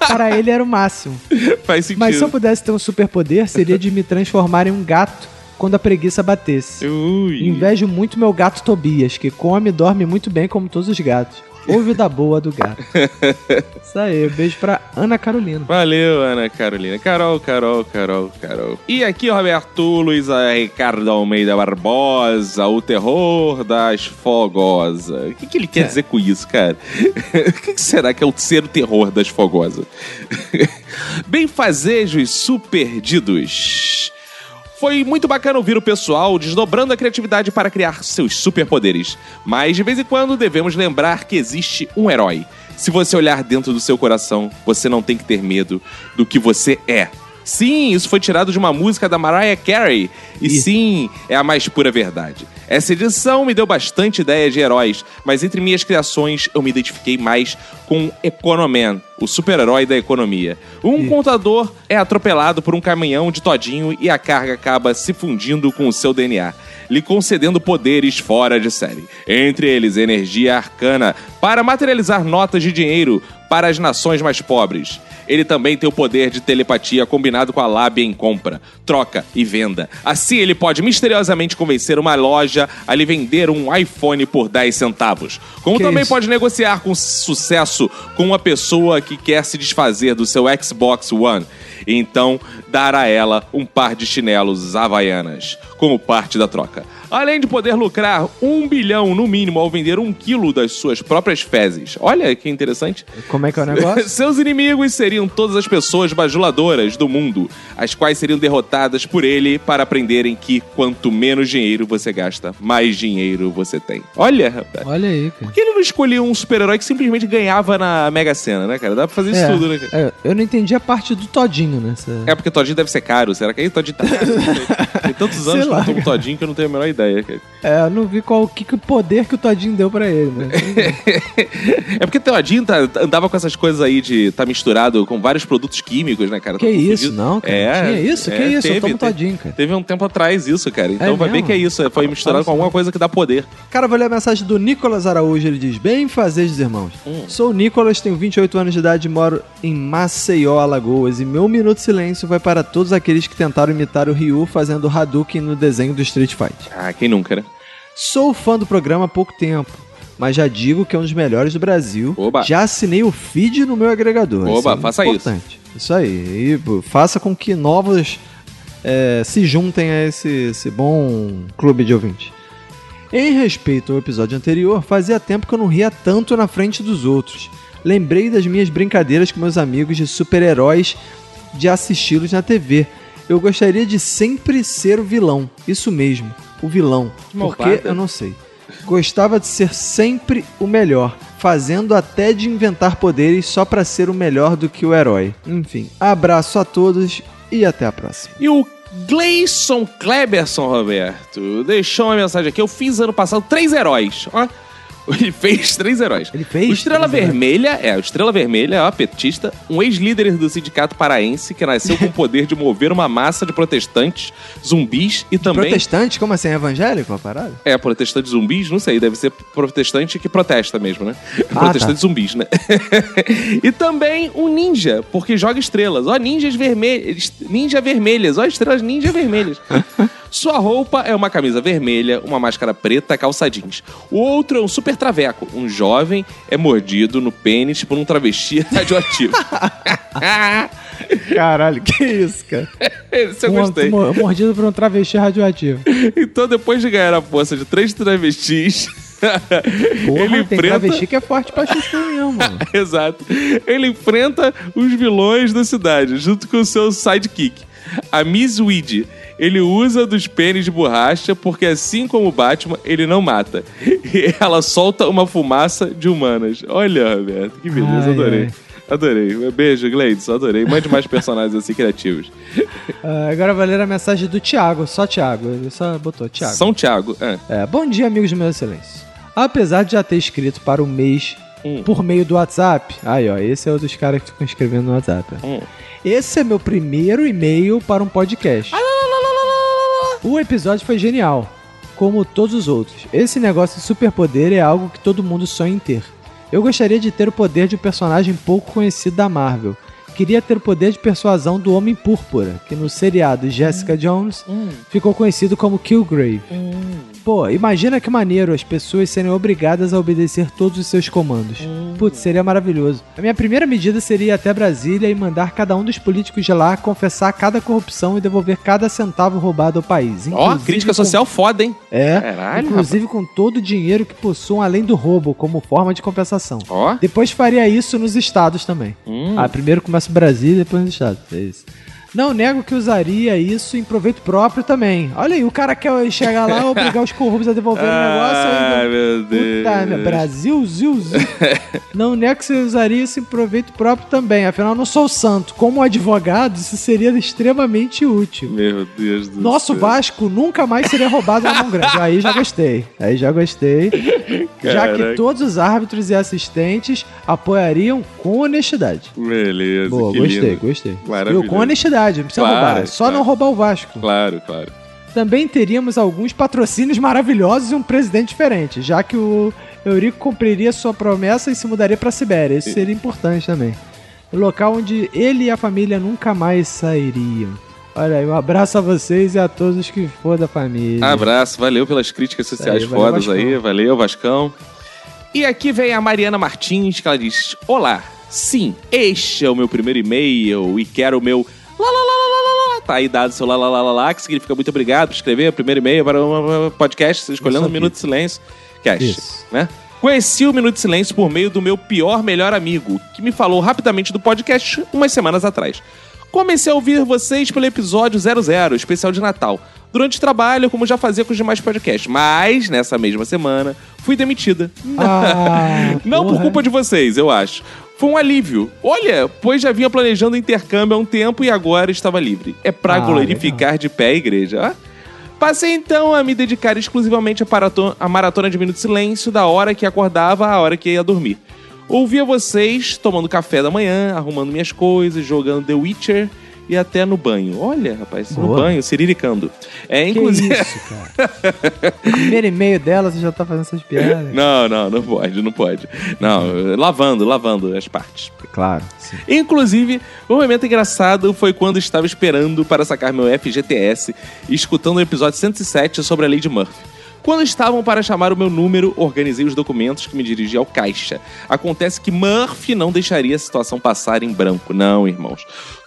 Para ele era o máximo. faz sentido. Mas se eu pudesse ter um superpoder, seria de me transformar em um gato quando a preguiça batesse. Ui. Invejo muito meu gato Tobias, que come e dorme muito bem como todos os gatos. Ouve da boa do gato. [LAUGHS] Isso aí, beijo pra Ana Carolina. Valeu, Ana Carolina. Carol, Carol, Carol, Carol. E aqui, Roberto Luiz Ricardo Almeida Barbosa, o terror das fogosas. O que, que ele quer dizer com isso, cara? [LAUGHS] o que, que será que é o ser o terror das fogosas? [LAUGHS] Bem-fazejos superdidos. Foi muito bacana ouvir o pessoal desdobrando a criatividade para criar seus superpoderes. Mas de vez em quando devemos lembrar que existe um herói. Se você olhar dentro do seu coração, você não tem que ter medo do que você é. Sim, isso foi tirado de uma música da Mariah Carey. E sim, é a mais pura verdade. Essa edição me deu bastante ideia de heróis, mas entre minhas criações eu me identifiquei mais com Economan, o super-herói da economia. Um contador é atropelado por um caminhão de todinho e a carga acaba se fundindo com o seu DNA, lhe concedendo poderes fora de série. Entre eles, energia arcana para materializar notas de dinheiro para as nações mais pobres. Ele também tem o poder de telepatia combinado com a lábia em compra, troca e venda. Assim, ele pode misteriosamente convencer uma loja a lhe vender um iPhone por 10 centavos. Como Que também isso? pode negociar com sucesso com uma pessoa que quer se desfazer do seu Xbox One. E então dar a ela um par de chinelos havaianas como parte da troca. Além de poder lucrar um bilhão no mínimo ao vender um quilo das suas próprias fezes. Olha que interessante. Como é que é o negócio? [LAUGHS] Seus inimigos seriam todas as pessoas bajuladoras do mundo, as quais seriam derrotadas por ele para aprenderem que quanto menos dinheiro você gasta, mais dinheiro você tem. Olha, rapaz. Olha aí, cara. Por que ele não escolheu um super-herói que simplesmente ganhava na Mega Sena, né, cara? Dá pra fazer isso É, tudo, né, cara? é, eu não entendi a parte do Todinho nessa. É porque Todinho deve ser caro. Será que aí Todinho tá caro? [LAUGHS] Tem tantos anos que eu tomo. Todinho que eu não tenho a menor ideia, cara. É, eu não vi qual o que, que o poder que o Todinho deu pra ele, né? [LAUGHS] É porque Todinho tá- andava com essas coisas aí de tá misturado com vários produtos químicos, né, cara? Que Tá isso, não, cara. É, Tinha isso? Que é, isso? Eu Teve, tomo teve- Todinho, cara. Teve um tempo atrás isso, cara. Então É vai ver mesmo? que é isso. Foi misturado com alguma coisa que dá poder. Cara, vou ler a mensagem do Nicolas Araújo. Ele diz: Bem fazeres, irmãos. Sou o Nicolas, tenho 28 anos de idade e moro em Maceió, Alagoas. E meu minuto de silêncio vai para todos aqueles que tentaram imitar o Ryu fazendo Hadouken no desenho do Street Fighter. Ah, quem nunca, né? Sou fã do programa há pouco tempo, mas já digo que é um dos melhores do Brasil. Oba. Já assinei o feed no meu agregador. Oba, Isso é faça importante. isso. aí. E, faça com que novos é, se juntem a esse, esse bom clube de ouvintes. Em respeito ao episódio anterior, fazia tempo que eu não ria tanto na frente dos outros. Lembrei das minhas brincadeiras com meus amigos de super-heróis de assisti-los na TV. Eu gostaria de sempre ser o vilão. Isso mesmo, o vilão. Porque eu não sei. Gostava de ser sempre o melhor, fazendo até de inventar poderes só pra ser o melhor do que o herói. Enfim, abraço a todos e até a próxima. E o Gleison Kleberson, Roberto, deixou uma mensagem aqui. Eu fiz ano passado três heróis. Ó. Ele fez três heróis. Ele fez O Estrela três heróis. Vermelha, é, o Estrela Vermelha, ó, petista, um ex-líder do sindicato paraense que nasceu com o poder de mover uma massa de protestantes, zumbis e também. Protestante? Como assim? Evangélico a parada? É, protestante zumbis, não sei, deve ser protestante que protesta mesmo, né? Ah, protestante tá. zumbis, né? [LAUGHS] e também um ninja, porque joga estrelas. Ó, ninjas vermelhas, ninja vermelhas, ó, estrelas ninja vermelhas. Sua roupa é uma camisa vermelha, uma máscara preta, calça jeans. O outro é um super traveco. Um jovem é mordido no pênis por um travesti [LAUGHS] radioativo. Caralho, que isso, cara? [LAUGHS] Esse eu gostei. Mor- Mordido por um travesti radioativo. Então, depois de ganhar a força de três travestis, [LAUGHS] Porra, ele enfrenta. travesti que é forte pra chuchu mesmo, mano. Exato. Ele enfrenta os vilões da cidade, junto com o seu sidekick. A Miss Weed. Ele usa dos pênis de borracha porque, assim como o Batman, ele não mata. [LAUGHS] E ela solta uma fumaça de humanas. Olha, Roberto, que beleza, Ai, adorei. ai. Adorei. Beijo, Gleidson, adorei. Mande mais personagens assim criativos. [LAUGHS] Ah, agora vai ler a mensagem do Thiago, só Thiago. Ele só botou Thiago. São Tiago. É. É, bom dia, amigos do meu excelência. Apesar de já ter escrito para o mês Hum. por meio do WhatsApp, aí ó, esse é o dos caras que ficam escrevendo no WhatsApp. Hum. Esse é meu primeiro e-mail para um podcast. O episódio foi genial, como todos os outros. Esse negócio de superpoder é algo que todo mundo sonha em ter. Eu gostaria de ter o poder de um personagem pouco conhecido da Marvel. Queria ter o poder de persuasão do Homem Púrpura, que no seriado Jessica Jones ficou conhecido como Killgrave. Pô, imagina que maneiro as pessoas serem obrigadas a obedecer todos os seus comandos. Putz, seria maravilhoso. A minha primeira medida seria ir até Brasília e mandar cada um dos políticos de lá confessar cada corrupção e devolver cada centavo roubado ao país. Ó, Inclusive crítica com- social foda, hein? É, Caralho, inclusive com todo o dinheiro que possuam além do roubo, como forma de compensação. Ó. Depois faria isso nos estados também. Hum. Ah, primeiro começa o Brasil, depois nos estados. É isso. Não nego que usaria isso em proveito próprio também. Olha aí, o cara quer chegar lá e [LAUGHS] obrigar os corruptos a devolver o negócio. Ai, meu Deus. Puta, meu, Brasil, zil, zil. [LAUGHS] Não nego que você usaria isso em proveito próprio também. Afinal, eu não sou santo. Como advogado, isso seria extremamente útil. Meu Deus do Nosso céu. Vasco nunca mais seria roubado na mão grande. Aí já gostei. Aí já gostei. Já que Caraca. todos os árbitros e assistentes apoiariam com honestidade. Beleza, Boa, gostei, lindo. gostei. Maravilhoso. Viu? Com honestidade, não precisa Claro, roubar. É só claro. não roubar o Vasco. Claro, claro. Também teríamos alguns patrocínios maravilhosos e um presidente diferente, já que o Eurico cumpriria sua promessa e se mudaria para Sibéria. Isso seria importante também. O local onde ele e a família nunca mais sairiam. Olha aí, um abraço a vocês e a todos que for da família. Abraço, valeu pelas críticas sociais Aí, valeu, fodas Vascão. aí, valeu, Vascão. E aqui vem a Mariana Martins, que ela diz: Olá, sim, este é o meu primeiro e-mail e quero o meu lá, lá, lá, lá, lá, lá, lá tá aí dado seu lá, lá, lá, lá, lá, que significa muito obrigado por escrever o primeiro e-mail para um podcast, escolhendo o Minuto de Silêncio Cast, Isso. né? Conheci o Minuto de Silêncio por meio do meu pior melhor amigo, que me falou rapidamente do podcast umas semanas atrás. Comecei a ouvir vocês pelo episódio 00, especial de Natal, durante o trabalho, como já fazia com os demais podcasts. Mas, nessa mesma semana, fui demitida. Ah, [LAUGHS] Não por porra. culpa de vocês, eu acho. Foi um alívio. Olha, pois já vinha planejando intercâmbio há um tempo e agora estava livre. É pra Ah, glorificar de pé a igreja. ó. Passei então a me dedicar exclusivamente à maratona de Minuto de Silêncio, da hora que acordava à hora que ia dormir. Ouvia vocês tomando café da manhã, arrumando minhas coisas, jogando The Witcher e até no banho. Olha, rapaz, no Boa. banho, ciriricando. É, Que inclusive. isso, cara. Primeiro e-mail dela, você já tá fazendo essas piadas. [LAUGHS] Não, não, não pode, não pode. Não, lavando, lavando as partes. Claro. Sim. Inclusive, um momento engraçado foi quando estava esperando para sacar meu FGTS escutando o episódio 107 sobre a Lady Murphy. Quando estavam para chamar o meu número, organizei os documentos que me dirigi ao caixa. Acontece que Murphy não deixaria a situação passar em branco. Não, irmãos.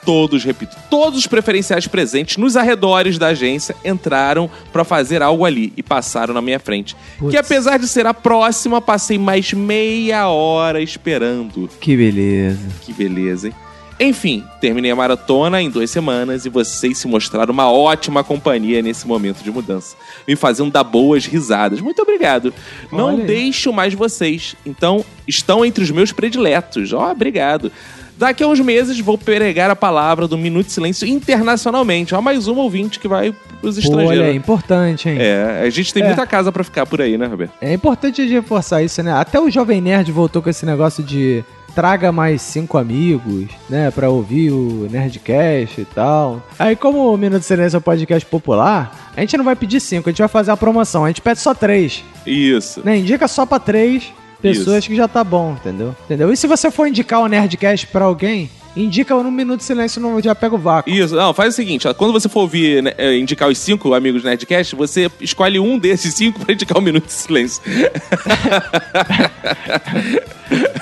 Todos, repito, todos os preferenciais presentes nos arredores da agência entraram para fazer algo ali e passaram na minha frente. Que apesar de ser a próxima, passei mais meia hora esperando. Que beleza. Que beleza, hein? Enfim, terminei a maratona em duas semanas e vocês se mostraram uma ótima companhia nesse momento de mudança. Me fazendo dar boas risadas. Muito obrigado. Não Olha deixo mais vocês. Então, estão entre os meus prediletos. Ó, obrigado. Daqui a uns meses vou pregar a palavra do Minuto de Silêncio internacionalmente. Ó, mais um ouvinte que vai pros estrangeiros. olha, é importante, hein? É, a gente tem É. muita casa pra ficar por aí, né, Roberto? É importante a gente reforçar isso, né? Até o Jovem Nerd voltou com esse negócio de traga mais cinco amigos, né? Pra ouvir o Nerdcast e tal. Aí, como o Minuto de Silêncio é um podcast popular, a gente não vai pedir cinco, a gente vai fazer a promoção. A gente pede só três, Isso. né? Indica só pra três pessoas Isso. que já tá bom, entendeu? Entendeu? E se você for indicar o Nerdcast pra alguém, indica no Minuto de Silêncio, não já pega o vácuo. Isso, não, faz o seguinte, ó, quando você for ouvir, né, eh, indicar os cinco amigos do Nerdcast, você escolhe um desses cinco [LAUGHS] pra indicar o Minuto de Silêncio. [LAUGHS]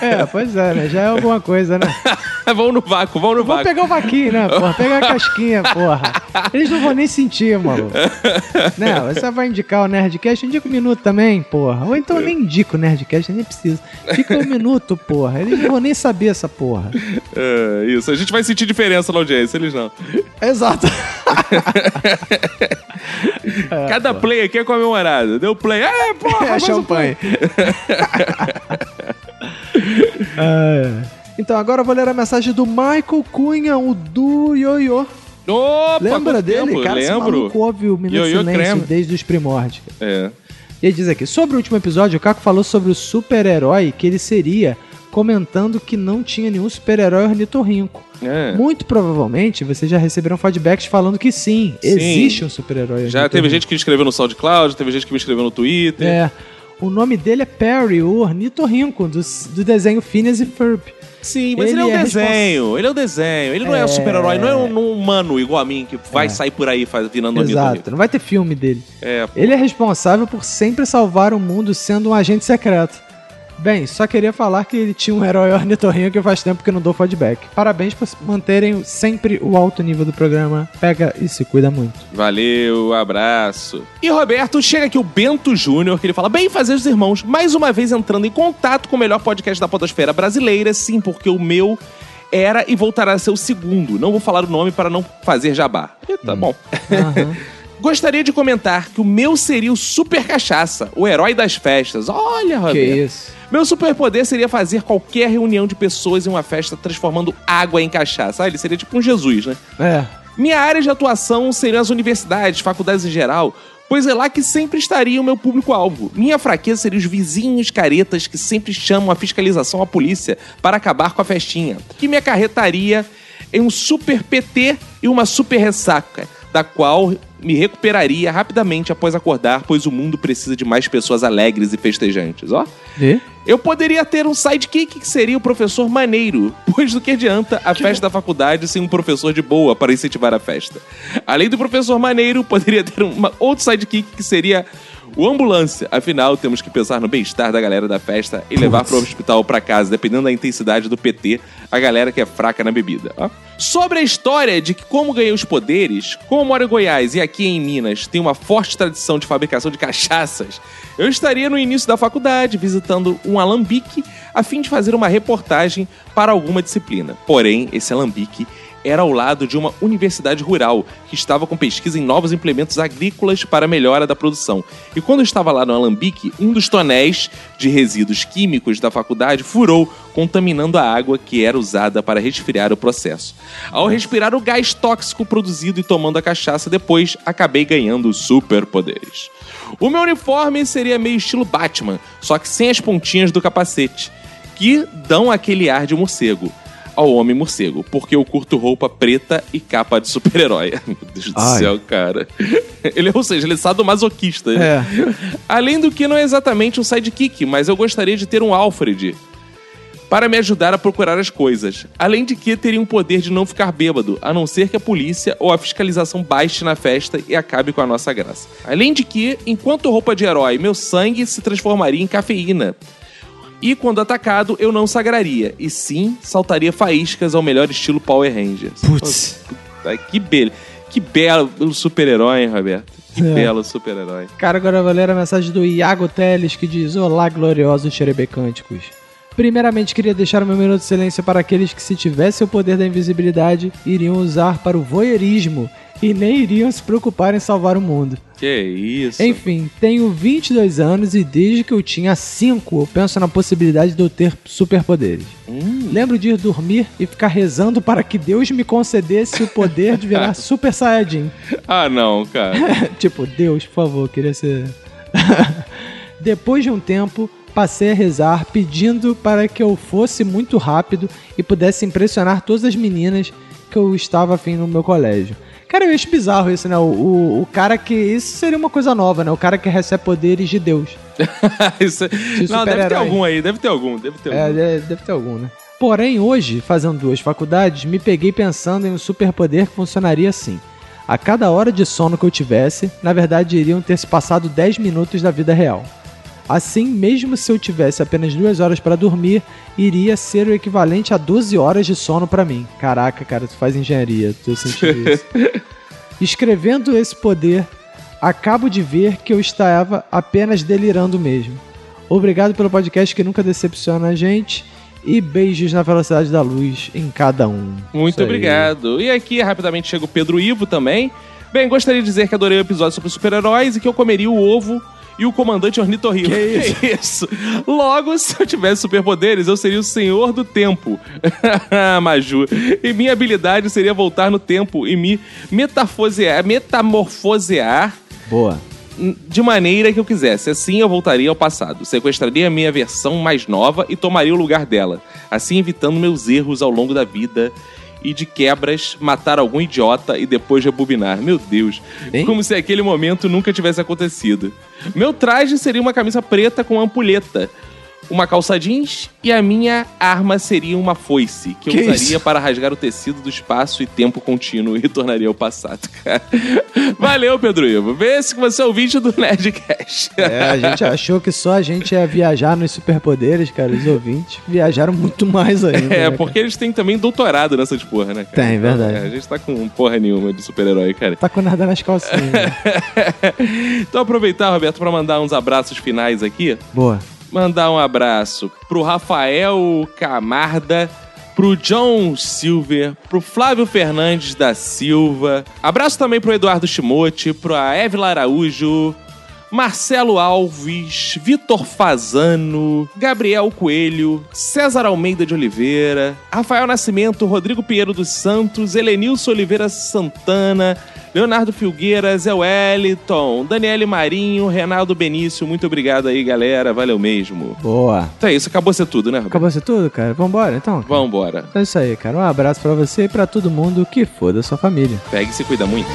É, pois é, né? Já é alguma coisa, né? [LAUGHS] vão no vácuo, vão no Vamos vácuo. pegar o vaquinho, né, porra? Pegar a casquinha, porra. Eles não vão nem sentir, maluco. né? Você vai indicar o Nerdcast, indica um minuto também, porra. Ou então nem indica o Nerdcast, nem precisa. Fica um minuto, porra. Eles não vão nem saber essa porra. É, isso, a gente vai sentir diferença na audiência, eles não. Exato. [LAUGHS] Cada play aqui é comemorado. Deu play, é, porra, É mais um champanhe. [LAUGHS] É. Então, agora eu vou ler a mensagem do Michael Cunha, o do Ioiô. play. Opa, Lembra dele? tempo? Cara, esse Lembro. maluco ouve o Minuto Silêncio creme. desde os primórdios. É. E ele diz aqui: sobre o último episódio, o Caco falou sobre o super-herói que ele seria, comentando que não tinha nenhum super-herói ornitorrinco. é. Muito provavelmente vocês já receberam feedbacks falando que sim, Sim. existe um super-herói Já teve gente que escreveu no SoundCloud, teve gente que me escreveu no Twitter. É. O nome dele é Perry, o ornitorrinco, do, do desenho Phineas e Ferb. Sim, mas ele, Ele é um é desenho. Ele é um desenho. Ele não é, um É. super-herói, não é um, um humano igual a mim que vai sair por aí faz, virando Exato, não vai ter filme dele. É, Ele é responsável por sempre salvar o mundo sendo um agente secreto. Bem, só queria falar que ele tinha um herói ornitorrinho que faz tempo que não dou feedback. Parabéns por manterem sempre o alto nível do programa. Pega e se cuida muito. Valeu, abraço. E Roberto, chega aqui o Bento Júnior, que ele fala: Bem fazer os irmãos, mais uma vez entrando em contato com o melhor podcast da Podosfera brasileira, sim, porque o meu era e voltará a ser o segundo. Não vou falar o nome para não fazer jabá. E tá bom. Aham. [LAUGHS] Gostaria de comentar que o meu seria o Super Cachaça, o herói das festas. Olha, que Roberto. isso. Meu superpoder seria fazer qualquer reunião de pessoas em uma festa transformando água em cachaça. Ah, ele seria tipo um Jesus, né? É. Minha área de atuação seriam as universidades, faculdades em geral, pois é lá que sempre estaria o meu público-alvo. Minha fraqueza seria os vizinhos caretas que sempre chamam a fiscalização à polícia para acabar com a festinha, que me acarretaria em um super PT e uma super ressaca, da qual me recuperaria rapidamente após acordar, pois o mundo precisa de mais pessoas alegres e festejantes, ó. E? Eu poderia ter um sidekick que seria o professor maneiro, [LAUGHS] pois do que adianta a festa da faculdade sem um professor de boa para incentivar a festa. Além do professor maneiro, poderia ter uma outro sidekick que seria O ambulância, afinal, temos que pensar no bem-estar da galera da festa e levar pro hospital ou pra casa, dependendo da intensidade do PT, a galera que é fraca na bebida. ó. Sobre a história de que como ganhei os poderes, como eu moro em Goiás e aqui em Minas tem uma forte tradição de fabricação de cachaças, eu estaria no início da faculdade visitando um alambique a fim de fazer uma reportagem para alguma disciplina. Porém, esse alambique era ao lado de uma universidade rural que estava com pesquisa em novos implementos agrícolas para melhora da produção. E quando estava lá no Alambique, um dos tonéis de resíduos químicos da faculdade furou, contaminando a água que era usada para resfriar o processo. Ao respirar o gás tóxico produzido e tomando a cachaça, depois acabei ganhando superpoderes. O meu uniforme seria meio estilo Batman, só que sem as pontinhas do capacete, que dão aquele ar de morcego ao homem morcego, porque eu curto roupa preta e capa de super-herói. [LAUGHS] Meu Deus do Ai. céu, cara. [LAUGHS] Ele, ou seja, ele é sadomasoquista. né? É. [LAUGHS] Além do que não é exatamente um sidekick, mas eu gostaria de ter um Alfred para me ajudar a procurar as coisas. Além de que teria um poder de não ficar bêbado, a não ser que a polícia ou a fiscalização baixe na festa e acabe com a nossa graça. Além de que, enquanto roupa de herói, meu sangue se transformaria em cafeína. E quando atacado, eu não sagraria, e sim saltaria faíscas ao melhor estilo Power Rangers. Putz. Que belo, que belo super-herói, hein, Roberto? Que É. belo super-herói. Cara, agora eu vou ler a mensagem do Iago Teles que diz: Olá, gloriosos xerebecânticos. Primeiramente, queria deixar o meu minuto de silêncio para aqueles que, se tivessem o poder da invisibilidade, iriam usar para o voyeurismo e nem iriam se preocupar em salvar o mundo. Que isso. Enfim, tenho 22 anos e desde que eu tinha 5 eu penso na possibilidade de eu ter superpoderes. Lembro de ir dormir e ficar rezando para que Deus me concedesse o poder de virar [LAUGHS] Super Saiyajin. Ah, não, cara. [LAUGHS] tipo, Deus, por favor, queria ser. [LAUGHS] Depois de um tempo, passei a rezar pedindo para que eu fosse muito rápido e pudesse impressionar todas as meninas que eu estava afim no meu colégio. Cara, eu acho bizarro isso, né? O, o, o cara que. Isso seria uma coisa nova, né? O cara que recebe poderes de Deus. [LAUGHS] Isso- Não, deve ter algum aí, deve ter algum, deve ter É, algum. deve, deve ter algum, né? Porém, hoje, fazendo duas faculdades, me peguei pensando em um superpoder que funcionaria assim. A cada hora de sono que eu tivesse, na verdade iriam ter se passado 10 minutos da vida real. Assim, mesmo se eu tivesse apenas duas horas para dormir, iria ser o equivalente a 12 horas de sono para mim. Caraca, cara, tu faz engenharia, tô sentindo isso. [LAUGHS] Escrevendo esse poder, acabo de ver que eu estava apenas delirando mesmo. Obrigado pelo podcast que nunca decepciona a gente. E beijos na velocidade da luz em cada um. Muito obrigado. E aqui, rapidamente, chega o Pedro Ivo também. Bem, gostaria de dizer que adorei o episódio sobre super-heróis e que eu comeria o ovo e o comandante ornitorrinco. Que [LAUGHS] isso? Que isso? Logo, se eu tivesse superpoderes, eu seria o senhor do tempo. [LAUGHS] Maju. E minha habilidade seria voltar no tempo e me metafosear, metamorfosear Boa. de maneira que eu quisesse. Assim eu voltaria ao passado, sequestraria a minha versão mais nova e tomaria o lugar dela, assim evitando meus erros ao longo da vida e de quebras matar algum idiota e depois rebobinar. Meu Deus, Hein? como se aquele momento nunca tivesse acontecido. Meu traje seria uma camisa preta com ampulheta. Uma calça jeans e a minha arma seria uma foice, que eu Que usaria isso? para rasgar o tecido do espaço e tempo contínuo e [LAUGHS] tornaria ao passado, cara. Valeu, Pedro Ivo. Vê se você é ouvinte do Nerdcast. É, a gente [LAUGHS] achou que só a gente ia viajar nos superpoderes, cara. Os ouvintes viajaram muito mais ainda. É, né, porque eles têm também doutorado nessas porra, né, cara? Tem, verdade. é, a gente tá com porra nenhuma de super-herói, cara. Tá com nada nas calcinhas. né? [LAUGHS] Então aproveitar, Roberto, pra mandar uns abraços finais aqui. Boa. Mandar um abraço pro Rafael Camarda, pro John Silver, pro Flávio Fernandes da Silva. Abraço também pro Eduardo Chimote, pro Évila Araújo, Marcelo Alves, Vitor Fazano, Gabriel Coelho, César Almeida de Oliveira, Rafael Nascimento, Rodrigo Pinheiro dos Santos, Helenilson Oliveira Santana, Leonardo Filgueira, Zé Wellington, Daniele Marinho, Renaldo Benício. Muito obrigado aí, galera. Valeu mesmo. Boa. Então é isso, acabou ser tudo, né, Roberto? Acabou ser tudo, cara? Vambora, então? Vambora. Então é isso aí, cara. Um abraço pra você e pra todo mundo que for da sua família. Pegue e se cuida muito.